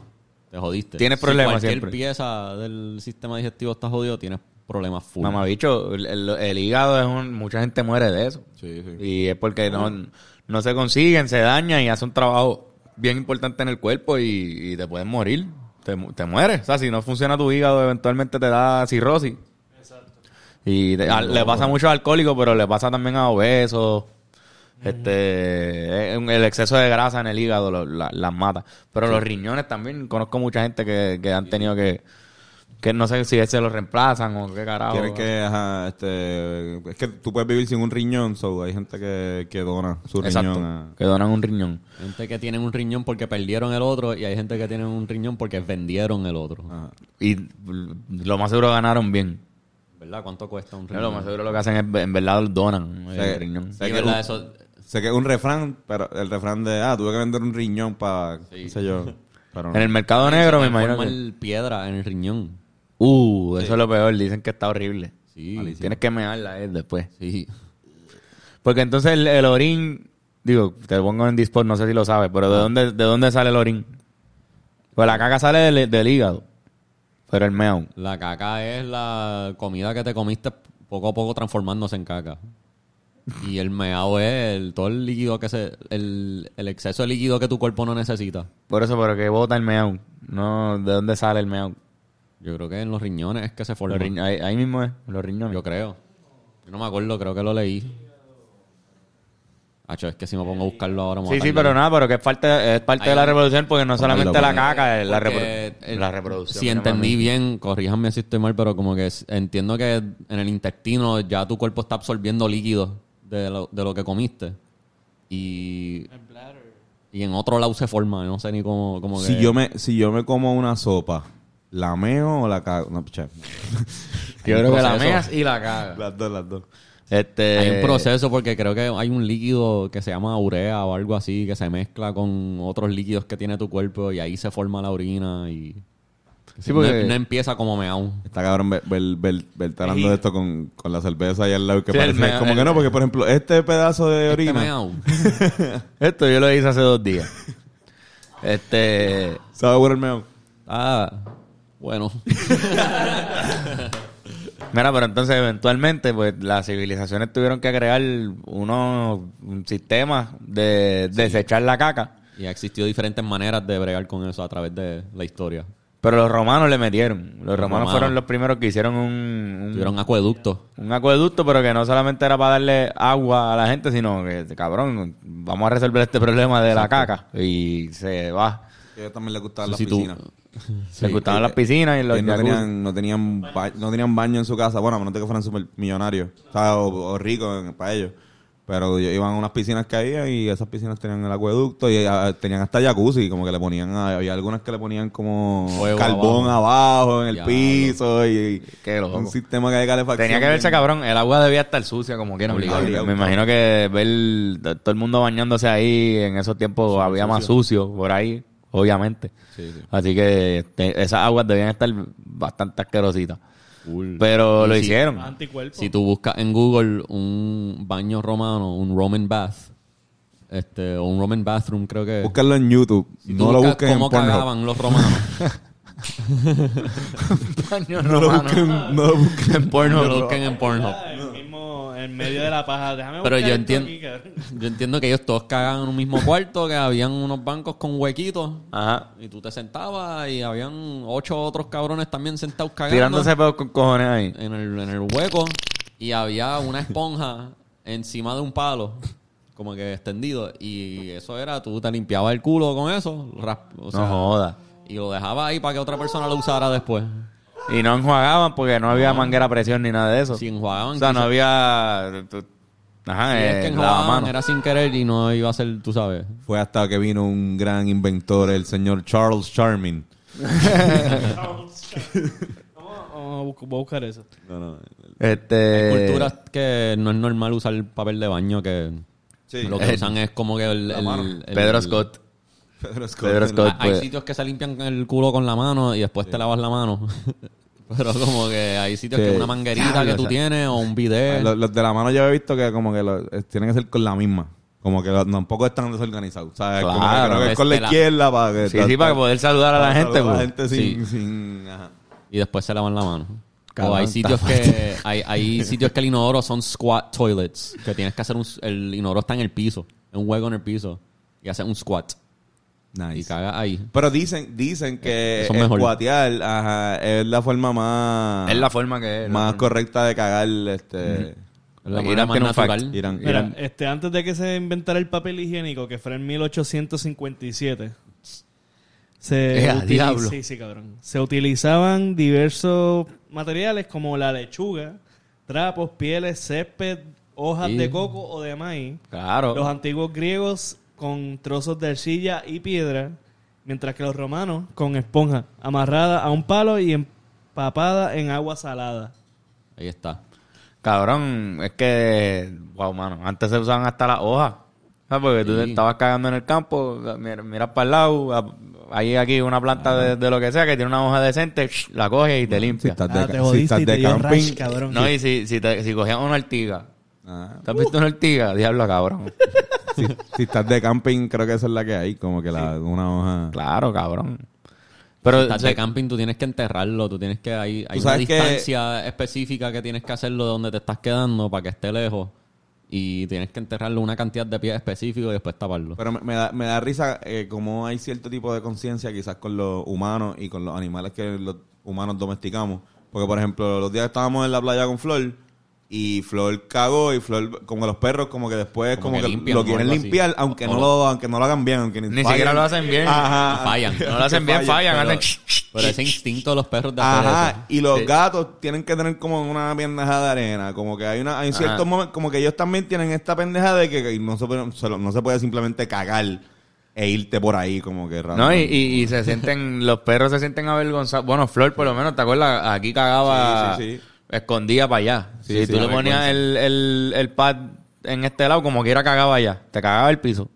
te jodiste. Tienes Si problemas cualquier siempre. pieza del sistema digestivo está jodido, tienes problemas full. mamabicho, el, el- el hígado es un. Mucha gente muere de eso. Sí, sí. Y es porque no, no se consiguen, se dañan y hace un trabajo bien importante en el cuerpo y, y te puedes morir. Te, te mueres. O sea, si no funciona tu hígado, eventualmente te da cirrosis. Y te- a- le pasa a muchos alcohólicos, pero le pasa también a obesos. Este, el exceso de grasa en el hígado lo- la- las mata. Pero los riñones también, conozco mucha gente que, que han tenido que, Que no sé si ese lo reemplazan o qué carajo. Tienes que, ajá, este, es que tú puedes vivir sin un riñón, so hay gente que, que dona su Exacto. riñón a... Que donan un riñón. Gente que tienen un riñón porque perdieron el otro y hay gente que tienen un riñón porque vendieron el otro. Ajá. Y lo más seguro ganaron bien. ¿Verdad? ¿Cuánto cuesta un Pero riñón? lo más seguro lo que hacen es, en verdad, donan el Sí. riñón. Sé Sí, que ¿verdad? un- Eso, Sé que es un refrán, pero el refrán de, ah, tuve que vender un riñón para, Sí. qué sé yo. Pero no. En el mercado negro me se imagino que... piedra en el riñón. Uh, eso es lo peor. Dicen que está horrible. Sí, Tienes que mearla eh, después. sí. Porque entonces el, el orín... Digo, te pongo en Discord, no sé si lo sabes, pero ¿de dónde, de dónde sale el orín? Pues la caca sale del, del hígado. Pero el meo. La caca es la comida que te comiste poco a poco transformándose en caca. Y el meado es el, todo el líquido que se... El, el exceso de líquido que tu cuerpo no necesita. Por eso, pero que bota el meao. No, ¿de dónde sale el meao? Yo creo que en los riñones es que se forma. Los ahí, ahí mismo es, los riñones. Yo creo. Yo no me acuerdo, creo que lo leí. Hacho, es que si me pongo a buscarlo ahora me voy Sí, sí, pero nada, pero que es parte, es parte Ahí- de la reproducción porque no solamente la caca, es la, repro- eh, la reproducción. Si entendí bien, corríjanme si estoy mal, pero como que entiendo que en el intestino ya tu cuerpo está absorbiendo líquidos de lo, de lo que comiste. Y, El bladder. y en otro lado se forma, no sé ni cómo, cómo Si que- yo me, si yo me como una sopa, ¿la meo o la cago? No, che. Yo creo que la meas y la cagas. Las dos, las dos. Este, Hay un proceso porque creo que hay un líquido que se llama urea o algo así que se mezcla con otros líquidos que tiene tu cuerpo y ahí se forma la orina y Sí, porque- no, no empieza como meao. Está cabrón ver, ver, ver- verte hablando de esto con, con la cerveza ahí al lado que Sí, parece mea- como el- que no, porque por ejemplo, este pedazo de Este orina meao. Esto yo lo hice hace dos días. Este. sabe bueno el meo. Ah, bueno. Mira, pero entonces eventualmente, pues las civilizaciones tuvieron que crear unos un sistema de desechar la caca. Y ha existido diferentes maneras de bregar con eso a través de la historia. Pero los romanos le metieron. Los, romanos, romanos. fueron los primeros que hicieron un, un, Tuvieron acueductos. un acueducto, pero que no solamente era para darle agua a la gente, sino que, cabrón, vamos a resolver este problema de la caca. Y se va. A ellos también les gustaban las Si tú- piscinas. Se gustaban las piscinas y los no tenían, no, tenían ba- no tenían baño en su casa. Bueno, a menos que fueran súper millonarios. O, o, ricos para ellos. Pero iban a unas piscinas que había y esas piscinas tenían el acueducto y ah, tenían hasta jacuzzi. Como que le ponían, había algunas que le ponían como Fuego carbón abajo, en el piso y, Qué un sistema que de calefacción. Tenía que verse bien- cabrón, el agua debía estar sucia como quiera. Obligado. Me- Me imagino que ver todo el mundo bañándose ahí en esos tiempos había más sucio por ahí, obviamente. Sí, sí. Así que te- esas aguas debían estar bastante asquerositas. Cool. Pero Y lo si- hicieron. Si tú buscas en Google un baño romano, un Roman bath, este, o un Roman bathroom, creo que. Búscalo en YouTube. Si no lo busquen en cómo Pornhub. cagaban los romanos. Baño No lo romano. busquen, no lo busquen en porno. No lo busquen en Pornhub. En medio de la paja. Déjame Pero yo entiendo, yo entiendo que ellos todos cagaban en un mismo cuarto, que habían unos bancos con huequitos. Ajá. Y tú te sentabas y habían ocho otros cabrones también sentados cagando Tirándose pedos con cojones ahí. en el, en el hueco. Y había una esponja encima de un palo, como que extendido. Y eso era, tú te limpiabas el culo con eso. rasp- o sea, no joda. Y lo dejabas ahí para que otra persona lo usara después. Y no enjuagaban porque no había manguera a presión ni nada de eso. Si enjuagaban, o sea, no había... Ajá, si es eh, que enjuagaban, lavamanos. era sin querer y no iba a ser, tú sabes. Fue hasta que vino un gran inventor, el señor Charles Charming. Vamos, vamos a buscar eso. No, no. Este... Culturas que no es normal usar papel de baño, que Sí. lo que usan es como que el... El- el- Pedro Scott. Pedro Scott. Pedro Scott. Hay pues. sitios que se limpian el culo con la mano y después te lavas la mano. Pero como que hay sitios Sí. que una manguerita que tú o sea, tienes o un bidet. Los, los de la mano yo he visto que como que lo- eh, tienen que ser con la misma. Como que tampoco están desorganizados. O sea, como que Claro, creo que es con la la- izquierda para que... Sí, sí, para poder saludar a la gente, saludar a la pues. gente sin... Sí. sin ajá. y después se lavan la mano. Cabrón, o hay sitios que hay, hay sitios que el inodoro son squat toilets, que tienes que hacer un el inodoro está en el piso, en un hueco en el piso y haces un squat y Nice. cagas ahí. Pero dicen, dicen que es mejor. escuatear ajá, es la forma más... Es la forma que es. más correcta de cagar este... Es la Irán manera más tiene un fact. natural. Irán. Mira, Irán. este, antes de que se inventara el papel higiénico, que fue en 1857, Se ¡Eh, a utiliz- diablo! Sí, sí, cabrón. Se utilizaban diversos materiales como la lechuga, trapos, pieles, césped, hojas Sí. de coco o de maíz. Claro. Los antiguos griegos con trozos de arcilla y piedra, mientras que los romanos con esponja amarrada a un palo y empapada en agua salada. Ahí está. Cabrón, es que, wow, mano, antes se usaban hasta las hojas. ¿Sabes? Porque tú te estabas cagando en el campo, mir- miras para el lado, a- hay aquí una planta de, de lo que sea que tiene una hoja decente, la coges y te Si limpia. estás Ah, de, te si jodiste estás y te de dio camping. rash, cabrón. No, y si, si, te, si cogías una ortiga, Ah, ¿te has visto una ortiga? Diablo, cabrón. si, si estás de camping, creo que esa es la que hay, como que la, una hoja. Claro, cabrón. Pero, si estás de camping, tú tienes que enterrarlo. Tú tienes que... Hay, hay una que- distancia específica que tienes que hacerlo de donde te estás quedando para que esté lejos. Y tienes que enterrarlo una cantidad de pies específico y después taparlo. Pero me, me da, me da risa eh, como hay cierto tipo de conciencia quizás con los humanos y con los animales que los humanos domesticamos. Porque, por ejemplo, los días que estábamos en la playa con Flor y Flor cagó y Flor, como los perros, como que después Como como, que que, limpian lo quieren así. limpiar, aunque O no, lo- aunque no lo hagan bien, aunque Ni siquiera lo hacen bien. Ajá. Fallan. no lo hacen bien, fallan. Pero, hacen... pero ese instinto de los perros de hacer Ajá, eso. y los Sí. gatos tienen que tener como una pendeja de arena, como que hay una hay ciertos momentos como que ellos también tienen esta pendeja de que, que no se puede, se lo- no se puede simplemente cagar e irte por ahí como que raro. No, y, y, y se sienten, los perros se sienten avergonzados. Bueno, Flor, por lo menos, ¿te acuerdas? Aquí cagaba, Sí, sí, sí. Escondía para allá. Sí, si sí, tú le ponías el, el, el pad en este lado, como quiera cagaba allá. Te cagaba el piso.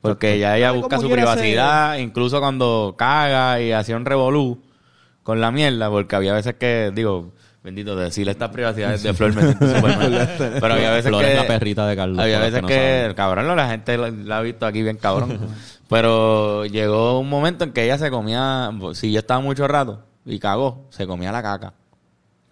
Porque ya ella busca su privacidad, incluso cuando caga y hacía un revolú con la mierda, porque había veces que, digo, bendito, decirle estas privacidades de Flor me siento súper mal. Pero había veces Flor que... es la perrita de Carlos. Había veces no que, saben. cabrón, la gente la, la ha visto aquí bien cabrón. Pero llegó un momento en que ella se comía, si yo estaba mucho rato y cagó, se comía la caca.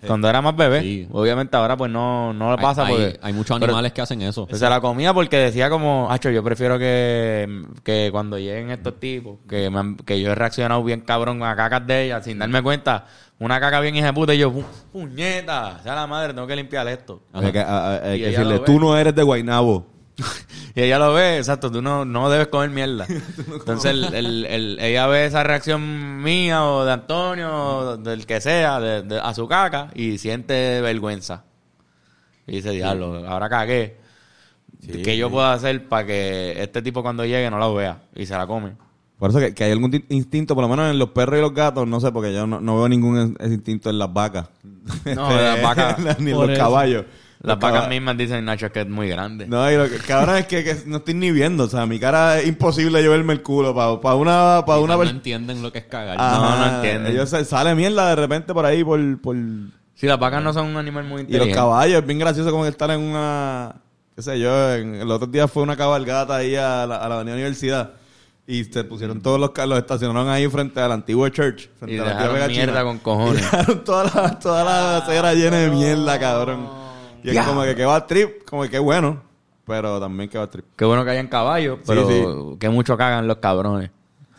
Cuando era más bebé, Sí. obviamente ahora pues no, no le pasa hay, porque... hay, hay muchos pero- animales que hacen eso. se la comía porque decía como, hacho, yo prefiero que, que cuando lleguen estos tipos, que, me han- que yo he reaccionado bien cabrón a cacas de ella, sin darme cuenta, una caca bien hija de puta, y yo, "Pu- puñeta, sea la madre, tengo que limpiar esto. Hay que, a- a- hay Y que ella decirle, tú no eres de Guaynabo. Y ella lo ve, exacto, tú no, no debes comer mierda. Entonces el, el- el- ella ve esa reacción mía o de Antonio, o del que sea, de- de- a su caca y siente vergüenza. Y dice, diablo, ahora cagué. Sí, ¿Qué yo sí. puedo hacer para que este tipo cuando llegue no la vea y se la come? Por eso que, que hay algún ti- instinto, por lo menos en los perros y los gatos, no sé, porque yo no, no veo ningún instinto en las vacas. No, las vacas- Ni en los eso. caballos. Las Los vacas mismas dicen, Nacho, que es muy grande. No, y lo que cabrón es que, que no estoy ni viendo. O sea, mi cara es imposible yo verme el culo. Para una, para Quizás una no per- entienden lo que es cagar. Ajá, No, no entienden. Ellos se sale mierda de repente por ahí por, por... Si las vacas no son un animal muy Y los inteligente. caballos, es bien gracioso como que estar en una... qué sé yo, en, el otro día fue una cabalgata ahí a la, a la avenida Universidad. Y se pusieron todos los carros, estacionaron ahí frente al antiguo church. Frente Y a la dejaron antigua mierda China. con cojones. Y dejaron toda la, toda la acera llena de mierda, cabrón. Y es como que que va trip, como que qué bueno. Pero también que va trip. Qué bueno que hayan caballos, pero sí. que mucho cagan los cabrones.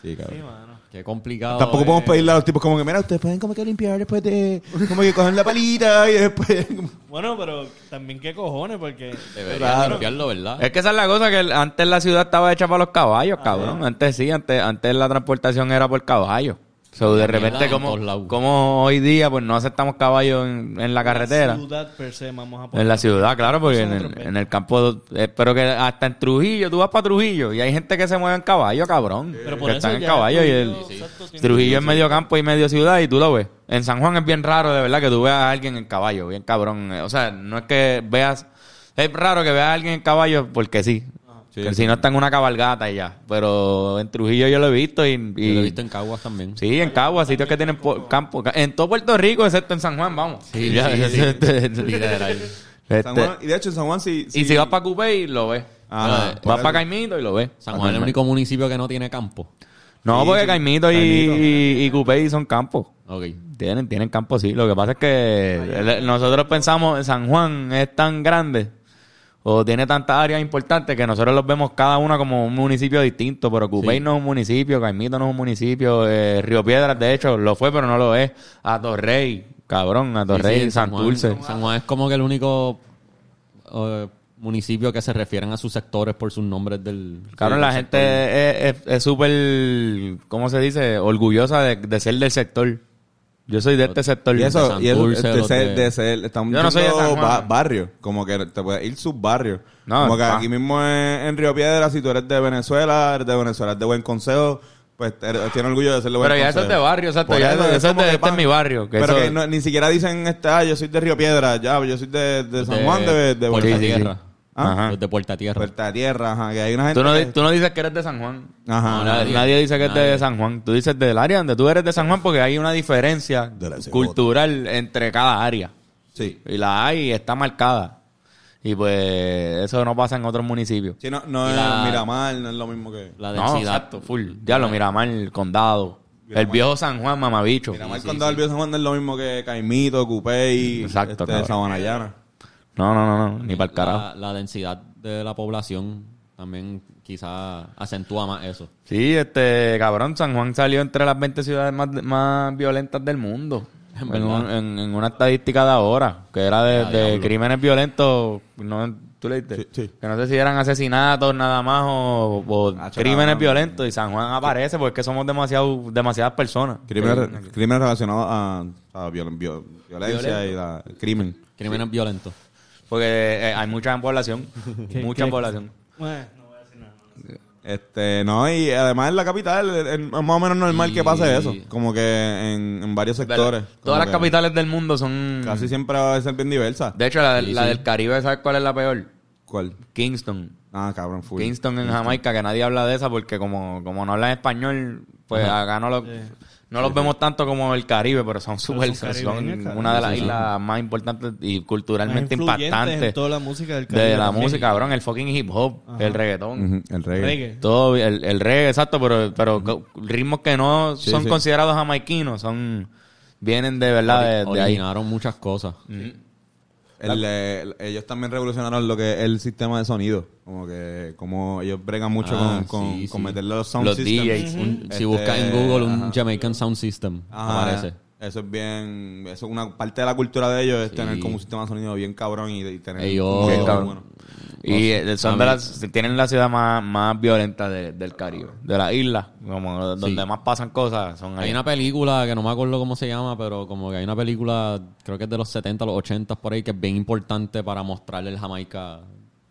Sí, cabrón. Sí, mano. Qué complicado. Tampoco es. podemos pedirle a los tipos como que, mira, ustedes pueden como que limpiar después de... Como que cogen la palita y después... Bueno, pero también qué cojones, porque... Deberían Claro. limpiarlo, ¿verdad? Es que esa es la cosa, que antes la ciudad estaba hecha para los caballos, cabrón. Antes sí, antes, antes la transportación era por caballos. So, de repente, en como, como hoy día, pues no aceptamos caballos en, en la carretera. La ciudad per se, vamos a poner. En la ciudad, claro, porque en en el campo, eh, pero que hasta en Trujillo, tú vas para Trujillo y hay gente que se mueve en caballo, cabrón. Pero por que eso están en caballo y el Trujillo, exacto, tiene- Trujillo es medio campo y medio ciudad y tú lo ves. En San Juan es bien raro, de verdad, que tú veas a alguien en caballo, bien cabrón. Eh, O sea, no es que veas, es raro que veas a alguien en caballo porque sí. Que si no está en una cabalgata y ya. Pero en Trujillo yo lo he visto y, y- Yo lo he visto en Caguas también. Sí, en Caguas, sitios que tienen po- campo. En todo Puerto Rico, excepto en San Juan, vamos. Sí, Ya, sí, sí. este- Literal. este- San Juan- y de hecho en San Juan sí... y si vas para Cupey, lo ves. Eh, por Vas para Caimito y lo ves. San Juan es el único municipio que no tiene campo. No, Sí, porque sí. Caimito y, Caimito. y, y son campos. Ok. Tienen, tienen campo, sí. Lo que pasa es que nosotros pensamos, San Juan es tan grande o tiene tantas áreas importantes que nosotros los vemos cada una como un municipio distinto. Pero Cupey Sí. no es un municipio, Caimito no es un municipio, eh, Río Piedras, de hecho, lo fue, pero no lo es. A Torrey, cabrón, a Torrey, Sí, sí, Santurce. San Juan es como que el único eh, municipios que se refieren a sus sectores por sus nombres del... Claro, la gente es súper, ¿cómo se dice? Orgullosa de, de ser del sector. Yo soy de este sector. Y eso, San y eso Dulce, de ser, de- de ser, estamos Yo no soy de San Juan. ba- barrio, como que te puedes ir subbarrio. No, como que pa. aquí mismo en, en Río Piedra, si tú eres de Venezuela, eres de Venezuela, eres de Buen Consejo, pues tienes orgullo de ser de Buen Pero ya eso Consejo. es de barrio, exacto. Por Ya eso eso, eso es de, este es mi barrio. Que Pero eso- que no- ni siquiera dicen, este, ah, yo soy de Río Piedra, ya, yo soy de, de San de Juan, de, de sí. Tierra. Ah, Ajá. Los de Puerta Tierra. Puerta Tierra, ajá, que hay una gente Tú no, que- tú no dices que eres de San Juan. Ajá, No, nadie. nadie, nadie dice que es de Nadie. San Juan. Tú dices del área donde tú eres de San Juan porque hay una diferencia De cultural entre cada área. Sí. Y la hay y está marcada. Y pues eso no pasa en otros municipios. Sí, no, no es la- Miramar, no es lo mismo que... La No, densidad. exacto, full. Diablo, Miramar, el condado. El viejo San Juan, mamabicho. Miramar Condado del Viejo San Juan no es lo mismo que Caimito, Cupey, Exacto, este. Sabanayana. No, no, no, no, ni para el carajo. La, la densidad de la población también quizá acentúa más eso. Sí, este, cabrón, San Juan salió entre las 20 ciudades más, más violentas del mundo. En un- en- en una estadística de ahora, que era de, Ah, crímenes violentos, no, ¿tú leíste? Sí, sí. Que no sé si eran asesinatos nada más o, o Ah, crímenes violentos, y San Juan aparece porque somos demasiado, demasiadas personas. Crímenes, relacionados a, a viol- viol- violencia y la, crimen. Crímenes violentos. Porque eh, hay mucha población, ¿Qué- mucha qué- población. Bueno, no voy a decir nada. Este, no, y además en la capital es más o menos normal que pase eso. Como que en, en varios sectores. Todas las que capitales del mundo son... Casi siempre va a ser bien diversa. De hecho, la, del Caribe, ¿sabes cuál es la peor? ¿Cuál? Kingston. Ah, cabrón, full. Kingston en Jamaica, que nadie habla de esa porque como, como no hablan español, pues acá no, lo- no los vemos tanto como el Caribe, pero son súper, son una de las Sí, sí. islas más importantes y culturalmente impactantes en toda la música del Caribe de la también. música, cabrón, el fucking hip hop, el reggaetón. El reggae. Reggae. Todo, el, el reggae, exacto, pero, pero ritmos que no Sí, son sí. considerados jamaiquinos, son, vienen de verdad de, de ahí. Originaron muchas cosas. El- ellos también revolucionaron lo que es el sistema de sonido. Como que como ellos bregan mucho Ah, con, con, sí, con sí. meter los sound Los. Un- Este, si buscas en Google un. Jamaican Sound System, Ajá, aparece. Eso es bien, eso es una parte de la cultura de ellos es Sí. tener como un sistema de sonido bien cabrón y, y tener Ellos- Bien cabrón. bueno. Y eh, son de las, tienen la ciudad más, más violenta de- del Caribe, de la isla, como donde Sí. más pasan cosas, son ahí. Hay una película que no me acuerdo cómo se llama, pero como que hay una película, creo que es de los 70, los 80 por ahí, que es bien importante para mostrarle el Jamaica,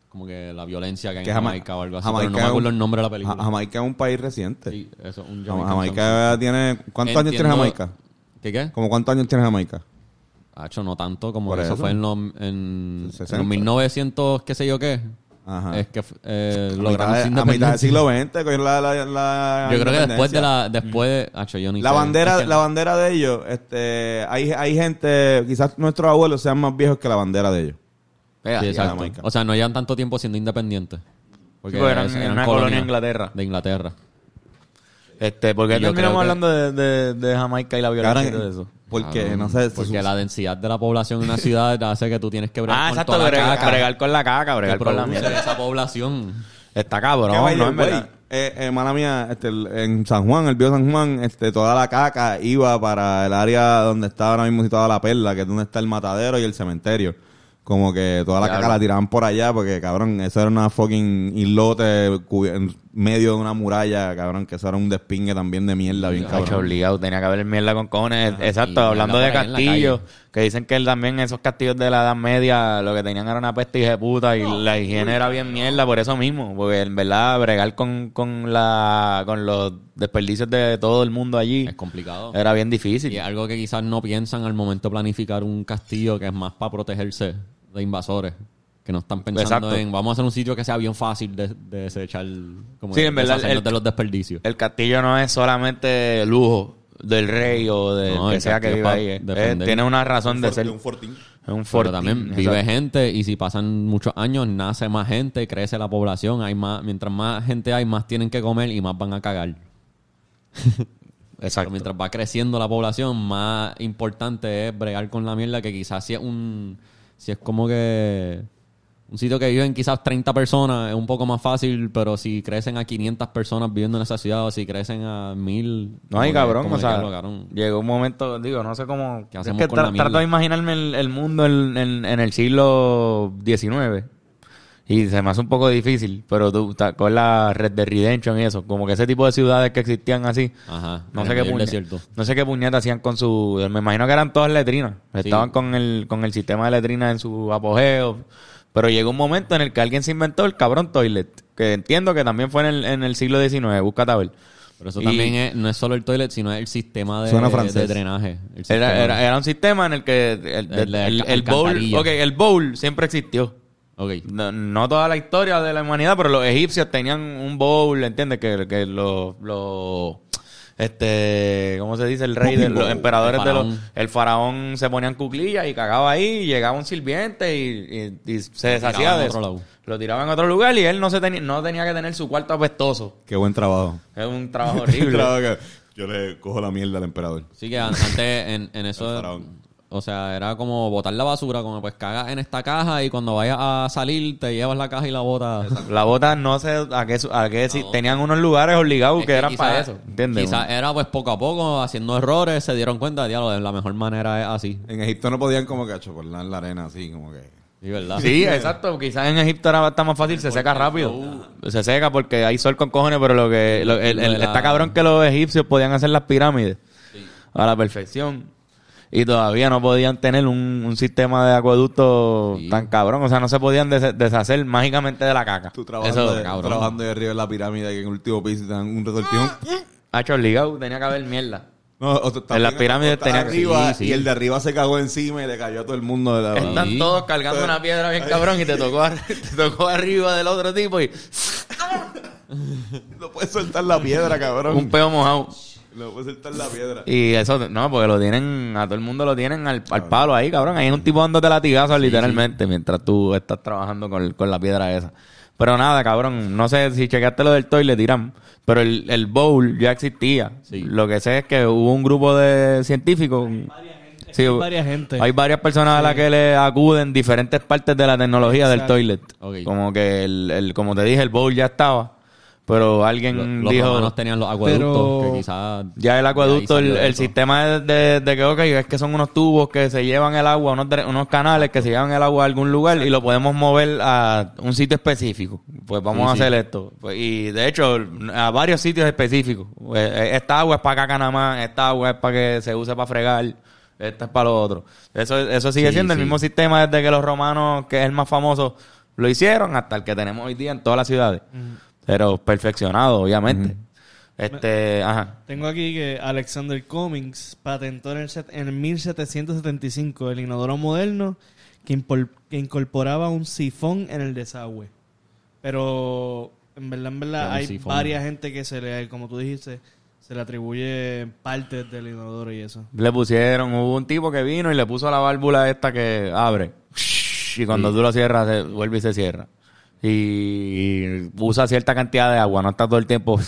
como que la violencia que hay Que en Jama- Jamaica o algo así. Jamaica pero no me acuerdo un- el nombre de la película. Ja- Jamaica es un país reciente. Sí, eso, un Jamaica Sound tiene, ¿cuántos años tiene Jamaica? ¿Qué qué? ¿Como cuántos años tiene Jamaica? Hacho, no tanto, como eso eso. fue en los, en, en 60. los 1900, qué sé yo qué. Ajá. Es que eh, A lograron de, a mitad del siglo XX cogieron la, la, la Yo creo que después de la, después yo ni La sé. bandera, Es que- la bandera de ellos, este, hay, hay gente, quizás nuestros abuelos sean más viejos que la bandera de ellos. Vea, Sí, exacto. Jamaica. O sea, no llevan tanto tiempo siendo independientes. Porque Sí, porque eran- es- eran una colonia de Inglaterra. De Inglaterra. Este, ¿Por qué Y yo terminamos hablando de, de, de Jamaica y la violencia y todo eso? Porque, Cabrón, no sé, Porque se- la densidad de la población en una ciudad hace que tú tienes que bregar Ah, con exacto, toda la bregar, caca bregar con la caca, bregar con la mierda. esa población. Está cabrón, ¿no? En verdad. eh, eh, mala mía, este, en San Juan, el viejo San Juan, este, toda la caca iba para el área donde está ahora mismo situada la perla, que es donde está el matadero y el cementerio. Como que toda la Diablo. caca la tiraban por allá porque, cabrón, eso era una fucking islote medio de una muralla, cabrón, que eso era un despingue también de mierda, bien cabrón. obligado, tenía que haber mierda con cojones. Exacto, y hablando de castillos, que dicen que él también esos castillos de la Edad Media lo que tenían era una peste hija de puta y la higiene era bien mierda por eso mismo, porque en verdad bregar con, con, la, con los desperdicios de todo el mundo allí Es complicado. era bien difícil. Y algo que quizás no piensan al momento de planificar un castillo que es más para protegerse de invasores. Que no están pensando Exacto. en vamos a hacer un sitio que sea bien fácil de, de desechar, como Sí, de- en verdad, el- de los desperdicios. El castillo no es solamente lujo del rey o de No, que sea que viva ahí. eh. Eh, tiene una razón de ser. Un fortín. Es un Pero fortín, también vive exacto. gente y si pasan muchos años, nace más gente, crece la población, hay más, mientras más gente hay, más tienen que comer y más van a cagar. Pero Exacto. mientras va creciendo la población, más importante es bregar con la mierda que quizás si es un si es como que un sitio que viven quizás 30 personas es un poco más fácil, pero si crecen a 500 personas viviendo en esa ciudad o si crecen a 1000 No hay cabrón, o sea, cabrón. llegó un momento, digo, no sé cómo... ¿Qué es que con la tra- trato de imaginarme el, el mundo en, en- en el siglo XIX. Y se me hace un poco difícil, pero tú con la red de Redemption y eso, como que ese tipo de ciudades que existían así, Ajá. no sé qué puñeta, no sé qué puñeta hacían con su, me imagino que eran todas letrinas, Sí. estaban con el con el sistema de letrinas en su apogeo, pero llegó un momento en el que alguien se inventó el cabrón toilet, que entiendo que también fue en el, en el siglo XIX, búscate a ver. Pero eso Y- también es, no es solo el toilet, sino es el sistema de, de drenaje. Era, era, era un sistema en el que el, el, El de el- alca- el bowl, alcantarilla. ok, el bowl siempre existió. Ok. No, no toda la historia de la humanidad, pero los egipcios tenían un bowl, ¿entiendes? Que, que los, los, este, ¿cómo se dice? El rey de los emperadores El de los, faraón. el faraón se ponía en cuclillas y cagaba ahí, y llegaba un sirviente y, y- y se deshacía de eso. Lo tiraba en otro lugar y él no se tenía, no tenía que tener su cuarto apestoso. Qué buen trabajo. Es un trabajo horrible. yo le cojo la mierda al emperador. Sí que an- antes en, en El eso... O sea, era como botar la basura, como pues cagas en esta caja y cuando vayas a salir te llevas la caja y la botas. La bota no sé a qué, su- a qué si- tenían unos lugares obligados Es que, eran quizá- para eso, ¿entiendes? Quizás era pues poco a poco haciendo errores, se dieron cuenta, diablo, la mejor manera es así. En Egipto no podían como que chocolar la arena así, como que... Sí, ¿verdad? Sí, exacto. Quizás en Egipto era está más fácil, se seca rápido. Se seca porque hay sol con cojones, pero lo que lo- el- el- Lo de la- está cabrón que los egipcios podían hacer las pirámides a la perfección. Y todavía no podían tener un, un sistema de acueducto Sí. tan cabrón. O sea, no se podían des- deshacer mágicamente de la caca. Tú trabajando, Eso, de, cabrón. trabajando de arriba en la pirámide y en el último piso te dan un retortijón. Hacho obligado, tenía que haber mierda. No, o tú- En las pirámides tenía que- arriba sí, y sí. el de arriba se cagó encima y le cayó a todo el mundo de la... Están todos cargando una piedra bien cabrón y te tocó, te tocó arriba del otro tipo y No puedes soltar la piedra, cabrón. un peo mojado. No puedes soltar la piedra. Y eso, no, porque lo tienen, a todo el mundo lo tienen al, al palo ahí, cabrón. Ahí hay un tipo dándote latigazos literalmente mientras tú estás trabajando con, con la piedra esa. Pero nada, cabrón, no sé si chequeaste lo del toilet, tiran. Pero el, el bowl ya existía. Sí. Lo que sé es que hubo un grupo de científicos. Sí, Hay varias gente. Hay varias personas a las que le acuden diferentes partes de la tecnología del toilet. Como que el, el, como te dije, el bowl ya estaba. Pero alguien Los, los dijo. romanos tenían los acueductos que quizás... Ya el acueducto, el, sistema de, de, que, ok, es que son unos tubos que se llevan el agua, unos, unos canales que se llevan el agua a algún lugar y lo podemos mover a un sitio específico. Pues vamos Sí, a sí. hacer esto. Pues, y de hecho, a varios sitios específicos. Pues, eh, esta agua es para caca nada más, esta agua es para que se use para fregar, esta es para lo otro. Eso, eso sigue Sí, siendo el mismo sistema desde que los romanos, que es el más famoso, lo hicieron hasta el que tenemos hoy día en todas las ciudades. Pero perfeccionado, obviamente. Este, ajá. Tengo aquí que Alexander Cummings patentó en, el set- en 1775 el inodoro moderno que, impol- que incorporaba un sifón en el desagüe. Pero en verdad, en ¿Qué es verdad, hay sifón? varias gente que se le, como tú dijiste, se le atribuye partes del inodoro y eso. Le pusieron, hubo un tipo que vino y le puso la válvula esta que abre. Y cuando tú lo cierras, se vuelve y se cierra. Y usa cierta cantidad de agua, no está todo el tiempo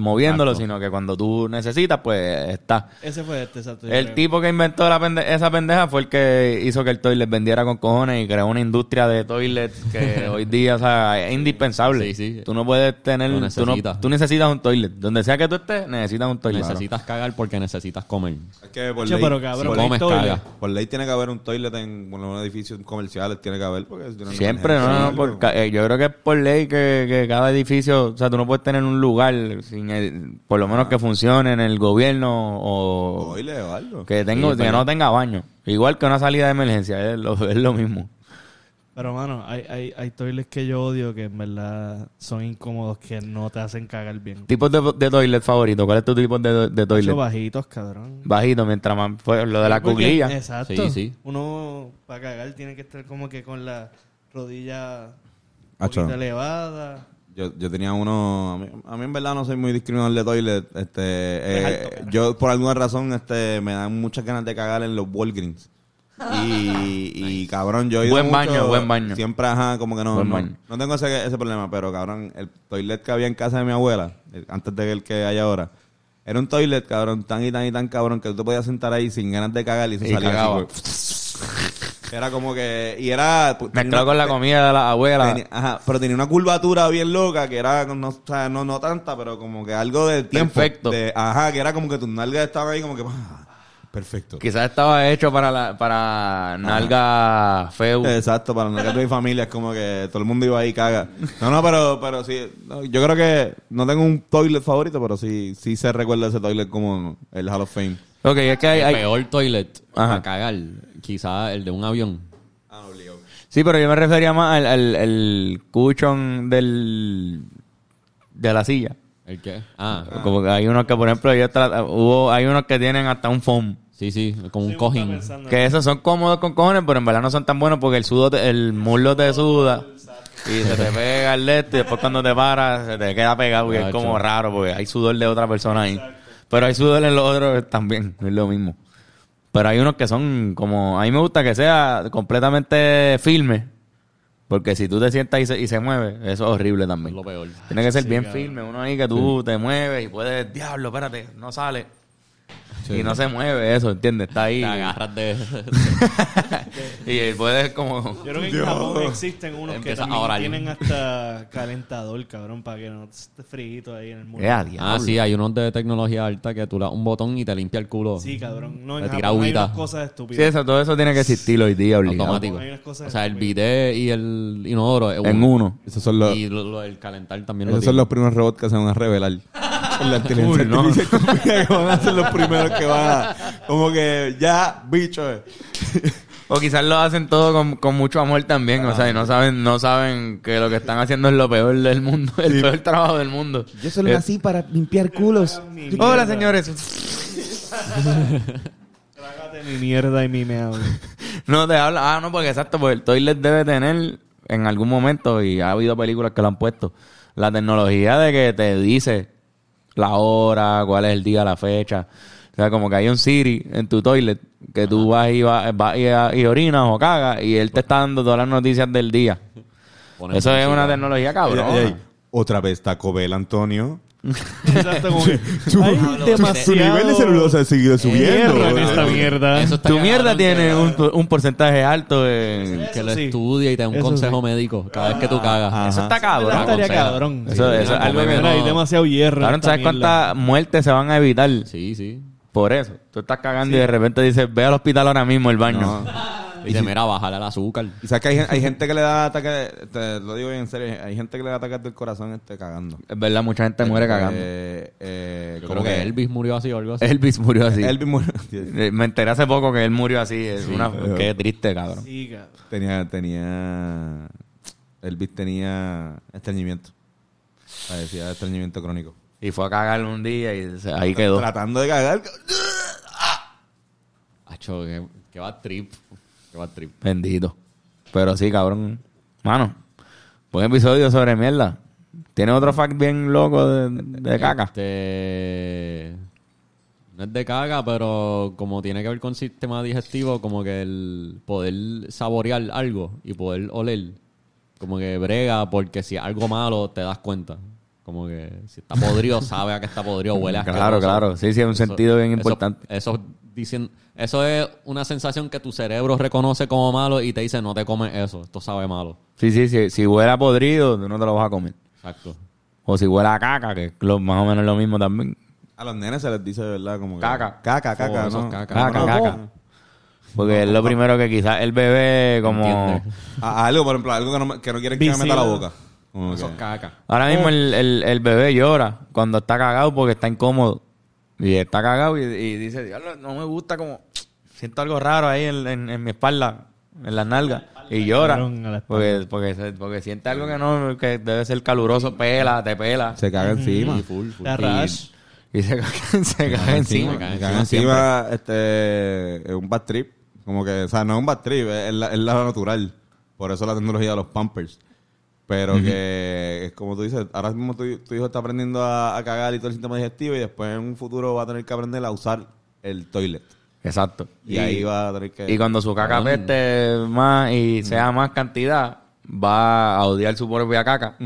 moviéndolo, Exacto. sino que cuando tú necesitas, pues está. Ese fue este, exacto. El creo. tipo que inventó la pende- esa pendeja fue el que hizo que el toilet vendiera con cojones y creó una industria de toilets que hoy día o sea, es indispensable. Sí, sí. Tú no puedes tener... Lo tú, no- necesitas. tú necesitas un toilet. Donde sea que tú estés, necesitas un toilet. Necesitas cagar porque necesitas comer. Es que por ley, pero cabrón, Si comes, toilet. cagas. por ley tiene que haber un toilet en bueno, un edificios comerciales, tiene que haber. Porque Siempre, no, no, por eh, yo creo que es por ley que, que cada edificio, o sea, tú no puedes tener un lugar sin el- por lo menos que funcione en el gobierno o que tengo, Sí, que no tenga baño. Igual que una salida de emergencia, es lo, es lo mismo. Pero, mano, hay, hay, hay toilets que yo odio que en verdad son incómodos, que no te hacen cagar bien. Tipos de, de toilet favorito, ¿cuál es tu tipo de, de toilet? bajitos, cabrón. Bajito, mientras más, pues, lo de la Porque- cuclilla. Exacto. Sí, sí. Uno, para cagar, tiene que estar como que con la rodilla un poquito elevada. Yo, yo tenía uno, a mí, a mí en verdad no soy muy discriminador de toilet. Este, eh, yo por alguna razón este, me dan muchas ganas de cagar en los Walgreens. Y, y cabrón, yo he ido Buen mucho- baño, buen baño. Siempre, ajá, como que no, Buen no, baño. no tengo ese, ese problema, pero cabrón, el toilet que había en casa de mi abuela, el- antes de el que hay ahora, era un toilet, cabrón, tan y tan y tan cabrón que tú te podías sentar ahí sin ganas de cagar y se Y salía cagaba. así, güey. Era como que, y era... pues, Mezclado con la comida de la abuela. Tenía- ajá, pero tenía una curvatura bien loca que era, no, o sea, no, no tanta, pero como que algo de tiempo. Perfecto. de- ajá, que era como que tus nalgas estaban ahí como que... pa, Perfecto. Quizás estaba hecho para la, para nalga feo. Exacto, para no que mi familia es como que todo el mundo iba ahí y caga. No, no, pero, pero sí, no, yo creo que no tengo un toilet favorito, pero sí, sí se recuerda ese toilet como el Hall of Fame. Ok, es que hay, El hay- peor toilet Ajá. para cagar, quizás el de un avión. Sí, pero yo me refería más al, al, al cushion del, de la silla. ¿El qué? Ah, Como que hay unos que, por ejemplo, hubo, hay unos que tienen hasta un foam. sí, sí, como un cojín. Que esos son cómodos con cojones, pero en verdad no son tan buenos porque el sudo, te- el muslo te suda y se te pega el leto y después cuando te paras se te queda pegado y es Gacho. como raro porque hay sudor de otra persona ahí. Pero hay sudor en los otros también, es lo mismo. Pero hay unos que son como, a mí me gusta que sea completamente firme. Porque si tú te sientas y se, y se mueve, eso es horrible también. lo peor. Tiene que ser Sí, bien firme, uno ahí que tú te mueves y puedes, diablo, espérate, no sale. Y no se mueve eso, ¿entiendes? Está ahí. Te agarras de... y puedes como... Yo creo que en Japón existen unos que Empieza también tienen hasta calentador, cabrón, para que no esté frío ahí en el mundo. Eh. Ah, sí, hay unos de tecnología alta que tú le das un botón y te limpia el culo. Sí, cabrón. No, en Le tira Japón hay agüita. unas cosas Sí, estúpidas. eso, todo eso tiene que existir hoy día obligado. automático. Hay unas cosas O sea, el bidet y el inodoro es En uno. Esos son los, Y lo, lo del calentar también lo esos son los primeros robots que se van a revelar. La inteligencia Uy, no. artificial confía que van a ser los primeros que van a... Como que ya, bicho. eh. O quizás lo hacen todo con, con mucho amor también, o sea, y no saben, no saben que lo que están haciendo es lo peor del mundo, el peor trabajo del mundo. Yo solo Eh, nací para limpiar culos. Hola, señores. Trágate mi mierda y mi meao. No te habla. Ah, no, porque exacto, porque el toilet debe tener en algún momento, y ha habido películas que lo han puesto, la tecnología de que te dice la hora, cuál es el día, la fecha. O sea, como que hay un Siri en tu toilet que tú vas y, vas, vas y, y orinas o cagas y él te está dando todas las noticias del día. Eso es una tecnología cabrón. Ey, ey, Otra vez Taco Bell, Antonio. Exacto, como que Tu- hay Tu demasiado nivel de celulosa ha seguido subiendo. mierda en esta mierda. Eso está Tu mierda tiene un, un porcentaje alto en... Que lo Eso sí. estudie y te da un Eso consejo sí. médico cada vez que tú cagas. Ajá. Eso está cabrón. estaría aconseja. cabrón. Eso- Sí. eso es algo que Mira, no- Hay demasiado hierro. Cabrón, ¿sabes cuántas muertes se van a evitar? Sí, sí. Por eso. Tú estás cagando y de repente dices, ve al hospital ahora mismo el baño. Y dice, mira, bájale el azúcar. Y sabes que hay, gen- hay gente que le da ataque, te lo digo bien en serio, hay gente que le da ataques del corazón este cagando. Es verdad, mucha gente muere cagando. Eh, eh, Yo creo que Elvis murió así o algo así. Elvis murió así. Elvis murió. Eh, Me enteré hace poco que él murió así. Es una... pero- Qué triste, cabrón. Sí, cabrón. tenía, tenía, Elvis tenía estreñimiento. Padecía de estreñimiento crónico. Y fue a cagar un día y se- ahí quedó. Tratando de cagar. Acho, que, que va trip. Trip. Bendito. Pero sí, cabrón. Mano, buen episodio sobre mierda. ¿Tiene otro fact bien loco de, de caca? Este, no es de caga, pero como tiene que ver con sistema digestivo, como que el poder saborear algo y poder oler, como que brega, porque si es algo malo te das cuenta. Como que si está podrido, sabe a que está podrido, huele a Claro, claro. Sí, sí, es un sentido bien importante. Eso, dicen, eso es una sensación que tu cerebro reconoce como malo y te dice, no te comes eso, esto sabe malo. Sí, sí, sí. Si huele a podrido, no te lo vas a comer. Exacto. O si huele a caca, que es lo, más o menos lo mismo también. A los nenes se les dice, ¿verdad? Como que- Caca. Caca, caca, Oh, eso ¿no? es caca. Caca, No, caca. no. Porque es lo primero que quizás el bebé como... Entiende. A- a algo, por ejemplo, algo que no, me- que no quieren que me meta la boca. Como Eso es caca. Ahora mismo el, el, el bebé llora cuando está cagado porque está incómodo. Y está cagado y, y dice, "Diablo, no me gusta como... Siento algo raro ahí en, en- en mi espalda, en las nalgas. Y llora. Porque, porque, se- porque siente algo que no, que debe ser caluroso, pela, te pela. Se caga encima. Y full, full. La rash. Y se caga, se caga encima. me caga Me cagan encima encima, este, es un bad trip. Como que, o sea, no es un bad trip, es, es la, es la natural. Por eso la tecnología de los Pampers. Pero que es como tú dices, ahora mismo tu, tu hijo está aprendiendo a, a cagar y todo el sistema digestivo y después en un futuro va a tener que aprender a usar el toilet. Exacto. Y, ahí va a tener que... Y cuando su caca peste más y sea más cantidad, va a odiar su propia caca.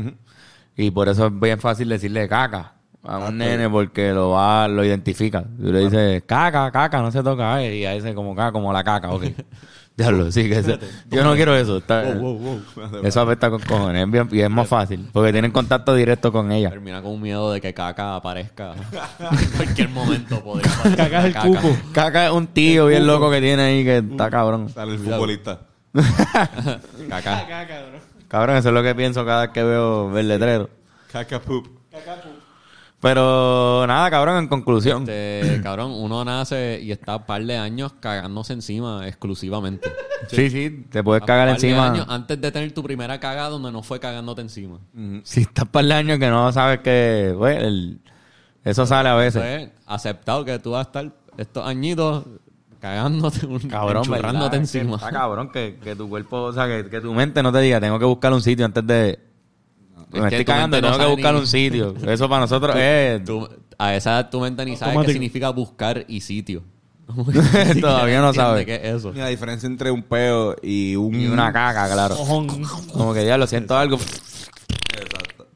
Y por eso es bien fácil decirle caca a un nene porque lo va, lo identifica. Tú le dices caca, caca, no se toca. Y ahí dice como caca, como la caca, ok. Diablo, sí, que eso- yo no quiero eso. está- wow. Eso apesta con cojones. Es bien- y es más fácil. Porque tienen contacto directo con ella. Termina con un miedo de que caca aparezca en cualquier momento. Podría aparecer Caca es el caca. cuco. Caca es un tío bien loco que tiene ahí que está cabrón. Sale el futbolista. Caca. Cabrón, eso es lo que pienso cada vez que veo el letrero. Caca poop. Pero nada, cabrón, en conclusión. Este, cabrón, uno nace y está un par de años cagándose encima exclusivamente. Sí, sí, te puedes Un cagar par de encima. años antes de tener tu primera caga donde no fue cagándote encima. Si estás par de años que no sabes que, güey, el- eso sale a veces. Entonces, aceptado que tú vas a estar estos añitos cagándote, un, Cabrón, encima. Está cabrón que, que tu cuerpo, o sea, que, que tu mente no te diga, tengo que buscar un sitio antes de... Me estoy cagando, no tengo que buscar ni- un sitio. Eso para nosotros es... Tú- a esa edad tu mente ni sabe Automático. qué significa buscar y sitio. Todavía no sabe. ¿Qué es eso? La diferencia entre un peo y un... Y una caca, claro. Cojón. Como que ya lo siento algo. Exacto.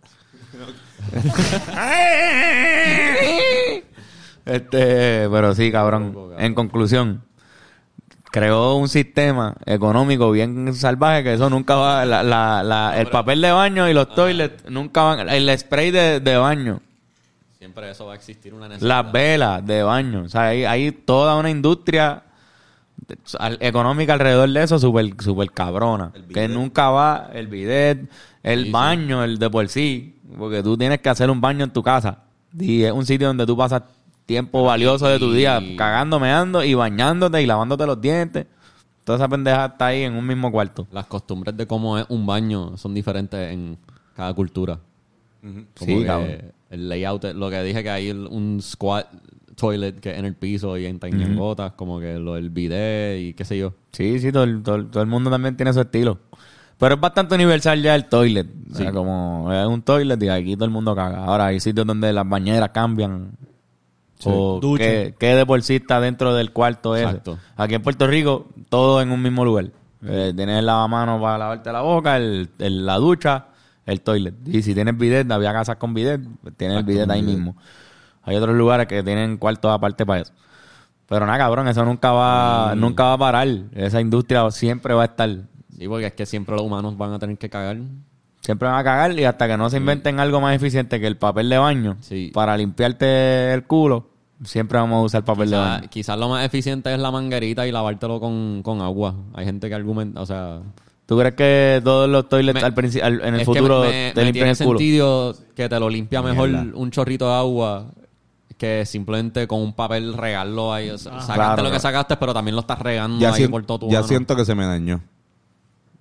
Este, pero sí, cabrón. En conclusión, creó un sistema económico bien salvaje que eso nunca va. La, la, la- el papel de baño y los toilets nunca van. El spray de, de baño, Siempre eso va a existir una necesidad. las velas de baño. O sea, hay, hay toda una industria económica alrededor de eso súper super cabrona. Que nunca va el bidet, el Sí, sí. baño, el de por sí. Porque tú tienes que hacer un baño en tu casa. Y es un sitio donde tú pasas tiempo valioso de tu día cagando, meando y bañándote y lavándote los dientes. Toda esa pendeja está ahí en un mismo cuarto. Las costumbres de cómo es un baño son diferentes en cada cultura. Como Sí, cabrón. El layout, lo que dije que hay un squat toilet que en el piso y en tañangotas, como que lo del bidet y qué sé yo. Sí, sí, todo el, todo, todo el mundo también tiene su estilo. Pero es bastante universal ya el toilet. O sea, como es un toilet y aquí todo el mundo caga. Ahora hay sitios donde las bañeras cambian. O Ducha. que, que de por sí está dentro del cuarto. Exacto. Aquí en Puerto Rico, todo en un mismo lugar. Eh, tienes el lavamanos para lavarte la boca, el, el- la ducha, el toilet. Y si tienes bidet, había casas con bidet, pues tienes el bidet ahí mismo. Hay otros lugares que tienen cuartos aparte para eso. Pero nada, cabrón, eso nunca va, nunca va a parar. Esa industria siempre va a estar. Sí, porque es que siempre los humanos van a tener que cagar. Siempre van a cagar y hasta que no se inventen algo más eficiente que el papel de baño Sí. para limpiarte el culo, siempre vamos a usar papel de baño. quizás lo más eficiente es la manguerita y lavártelo con, con agua. Hay gente que argumenta, o sea... ¿Tú crees que todos los toilets Me- al al- en el futuro me- te me limpian tiene el culo? sentido que te lo limpia mejor Mierda. un chorrito de agua que simplemente con un papel regarlo ahí. O sea, sacaste Claro, lo que sacaste, pero también lo estás regando Ya, ahí por todo tu ya mano. siento que se me dañó.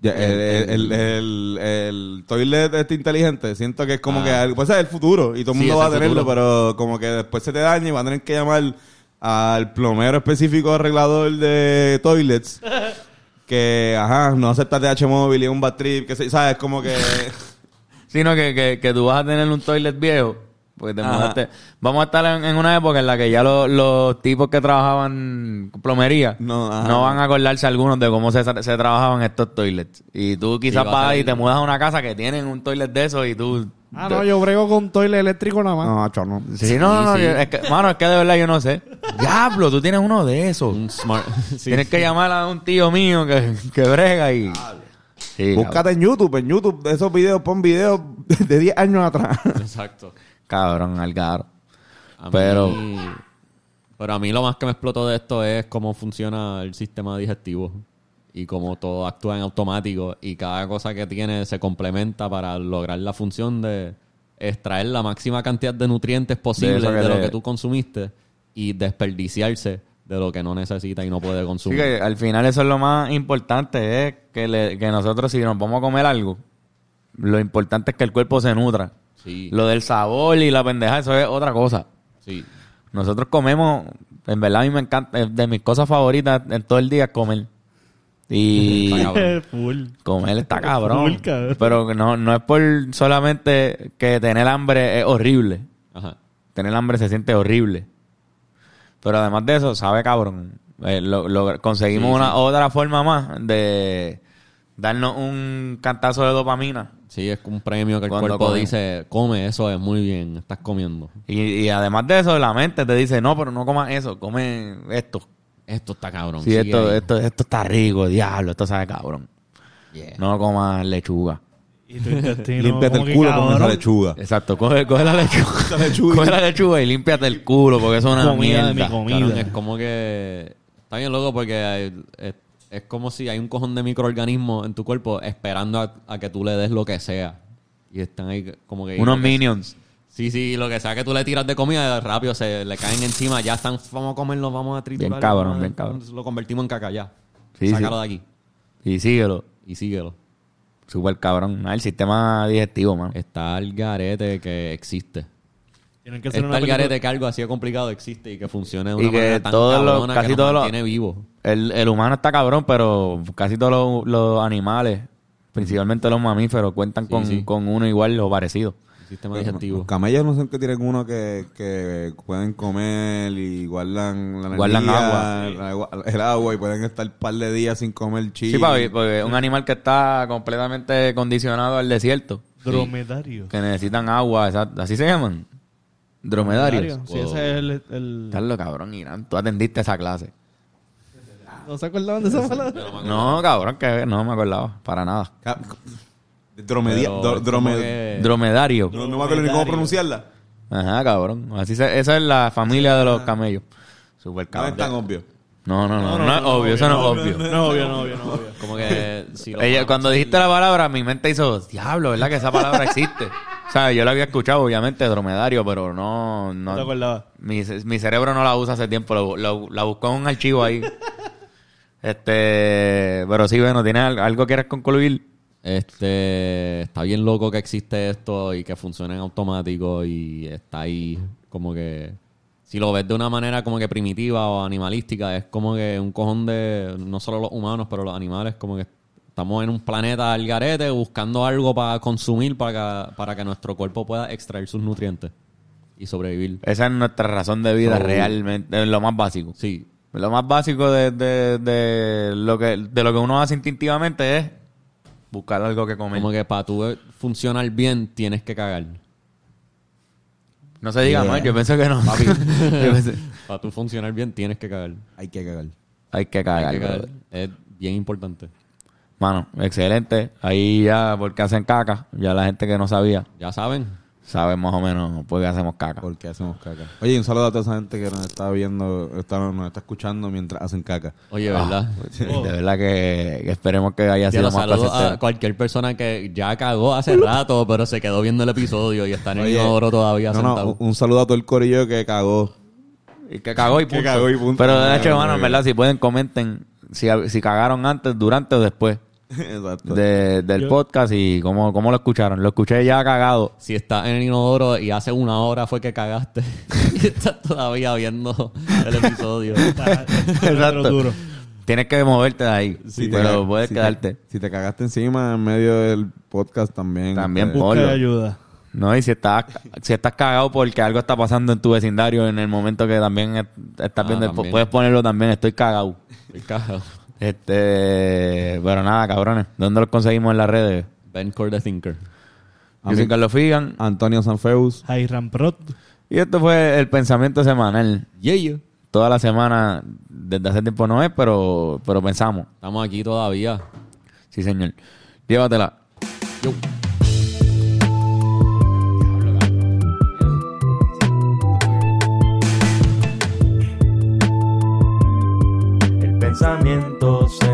Ya, el, el, el, el- toilet este inteligente, siento que es como Ah. que pues es el futuro y todo el mundo va a tenerlo, pero como que después se te daña y va a tener que llamar al plomero específico arreglador de toilets que, ajá, no acepta TH móvil y un bad trip, que se- sabes, como que Sino que, que, que tú vas a tener un toilet viejo. Porque te mudaste. Vamos a estar en, en una época en la que ya lo- los tipos que trabajaban plomería No, ajá. no van a acordarse algunos de cómo se, se trabajaban estos toilets. Y tú quizás Sí, vas y te mudas a una casa que tienen un toilet de esos y tú... Ah, no, yo brego con toile eléctrico nada más. no, macho, no. Sí, no, no, no. sí. yo- es que, mano, es que de verdad yo no sé. Diablo, tú tienes uno de esos. Un smart... sí. Tienes que llamar a un tío mío que, que brega y... Sí, cabrón. Búscate en YouTube, en YouTube esos videos, pon videos de 10 años atrás. Exacto. Cabrón, Algaro. A mí- Pero- pero a mí lo más que me explotó de esto es cómo funciona el sistema digestivo y cómo todo actúa en automático y cada cosa que tiene se complementa para lograr la función de extraer la máxima cantidad de nutrientes posible de, lo que tú consumiste y desperdiciarse de lo que no necesita y no puede Sí, consumir. que al final eso es lo más importante, es que, le- que nosotros si nos vamos a comer algo, lo importante es que el cuerpo se nutra. Sí, Lo del sabor y la pendeja, eso es otra cosa. sí. Nosotros comemos, en verdad a mí me encanta, es de mis cosas favoritas en todo el día es comer. Y. Full. comer está cabrón. Full, cabrón. Pero no, no es por solamente que tener hambre es horrible. Ajá. Tener hambre se siente horrible. Pero además de eso, sabe cabrón. Eh, lo- lo- conseguimos Sí, una sí. otra forma más de darnos un cantazo de dopamina. Sí, es un premio que el cuerpo come. dice, come, eso es muy bien, estás comiendo. Y, y además de eso, la mente te dice, no, pero no comas eso, come esto. Esto está cabrón. Sí, esto, esto, esto está rico, diablo, esto sabe cabrón. Yeah. No comas lechuga. Y tu intestino. Límpiate el culo con esa lechuga. Exacto, coge, coge la lechuga. lechuga. coge la lechuga y límpiate el culo porque eso es una Comida de mierda. mi comida. Cabrón, es como que... Está bien loco porque hay- es, es como si hay un cojón de microorganismos en tu cuerpo esperando a, a que tú le des lo que sea. Y están ahí como que... Unos minions. Sí, sí, lo que sea que tú le tiras de comida, rápido se le caen encima, ya están, vamos a comerlo, vamos a triturar. Bien cabrón, bien cabrón. Lo convertimos en caca ya. Sí, Sácalo sí. de aquí Y síguelo. y síguelo. Súper cabrón. Ah, el sistema digestivo, mano. Está el garete que existe. Tienen que hacer una el película- garete que algo así de complicado existe y que funcione de una Y que manera tan todos los- cabrona casi que todos los- mantiene vivos. El, el humano está cabrón, pero casi todos los, los animales, principalmente los mamíferos, cuentan Sí, con, sí. con uno igual o parecido. El sistema digestivo. Los camellos no son que tienen uno que, que pueden comer y guardan la Guardan energía, el agua, el agua y pueden estar un par de días sin comer chile. Sí, papi, porque es un animal que está completamente condicionado al desierto, Dromedario. que necesitan agua, exacto. así se llaman. Dromedarios. Sí, ese es el... el- Carlos, cabrón, Irán, tú atendiste esa clase. ¿No se acordaban de esa palabra? No, cabrón, que no me acordaba, para nada. Dromedia, Pero dro- es drome- como que- Dromedario. no, no me acuerdo ni cómo pronunciarla. Ajá, cabrón. Así se- esa es la familia de los camellos. Súper No es tan cabrón. obvio. No, no, no, no, es obvio, eso no es obvio. No, obvio, no, obvio, no, obvio. Como que si Ella, cuando dijiste la palabra, mi mente hizo, diablo, ¿verdad que esa palabra existe? O sea, yo la había escuchado, obviamente, dromedario, pero no... No te acordabas. mi, mi cerebro no la usa hace tiempo, lo- lo- la buscó en un archivo ahí. Este, pero sí, bueno, ¿tienes al- algo que quieres concluir? Este está bien loco que existe esto y que funcione en automático y está ahí como que si lo ves de una manera como que primitiva o animalística es como que un cojón de no solo los humanos pero los animales como que estamos en un planeta al garete buscando algo para consumir para que, para que nuestro cuerpo pueda extraer sus nutrientes y sobrevivir. Esa es nuestra razón de vida So- realmente, es lo más básico. Sí, Lo más básico de, de, de lo que, de lo que uno hace instintivamente es buscar algo que comer. como que para tú funcionar bien tienes que cagar. No se diga Yeah. más, yo pienso que no. Pienso- Para tú funcionar bien tienes que cagar. Hay que cagar. Hay que cagar, Hay que cagar. Es bien importante. Mano, excelente. Ahí ya, porque hacen caca, ya la gente que no sabía, Ya saben, sabe más o menos por qué hacemos caca. Porque hacemos caca. Oye, un saludo a toda esa gente que nos está viendo, está, nos está escuchando mientras hacen caca. Oye, ¿verdad? De verdad que, que esperemos que haya Ya sido los más saludo a cualquier persona que ya cagó hace rato, pero se quedó viendo el episodio y está en el inodoro todavía No, sentado. un, un saludo a todo el corillo que cagó. Y que cagó y Que punto. cagó y punto. Pero de hecho, Ah, mano, en verdad, si pueden, comenten si, si cagaron antes, durante o después Exacto. de- del Yo- podcast y cómo, cómo lo escucharon. Lo escuché ya cagado. Si estás en el inodoro y hace una hora fue que cagaste y estás todavía viendo el episodio. Está- Exacto. duro. Tienes que moverte de ahí. Si te pero ca- puedes si te- quedarte. si te cagaste encima en medio del podcast también. También eh, por- Busca Ponlo. ayuda. No, y si estás, si estás cagado porque algo está pasando en tu vecindario en el momento que también es- estás Ah, viendo, el- también. puedes ponerlo también, estoy cagado. Estoy cagado. Este, pero nada, cabrones. ¿Dónde los conseguimos en las redes? Ben Core the Thinker. Yo soy Carlos Figan. Antonio Sanfeus. Hiram Prot. Y esto fue el pensamiento semanal. Yeah, yeah. Toda la semana, desde hace tiempo no es, pero, pero pensamos. Estamos aquí todavía. Sí, señor. Llévatela. Yo. El pensamiento semanal.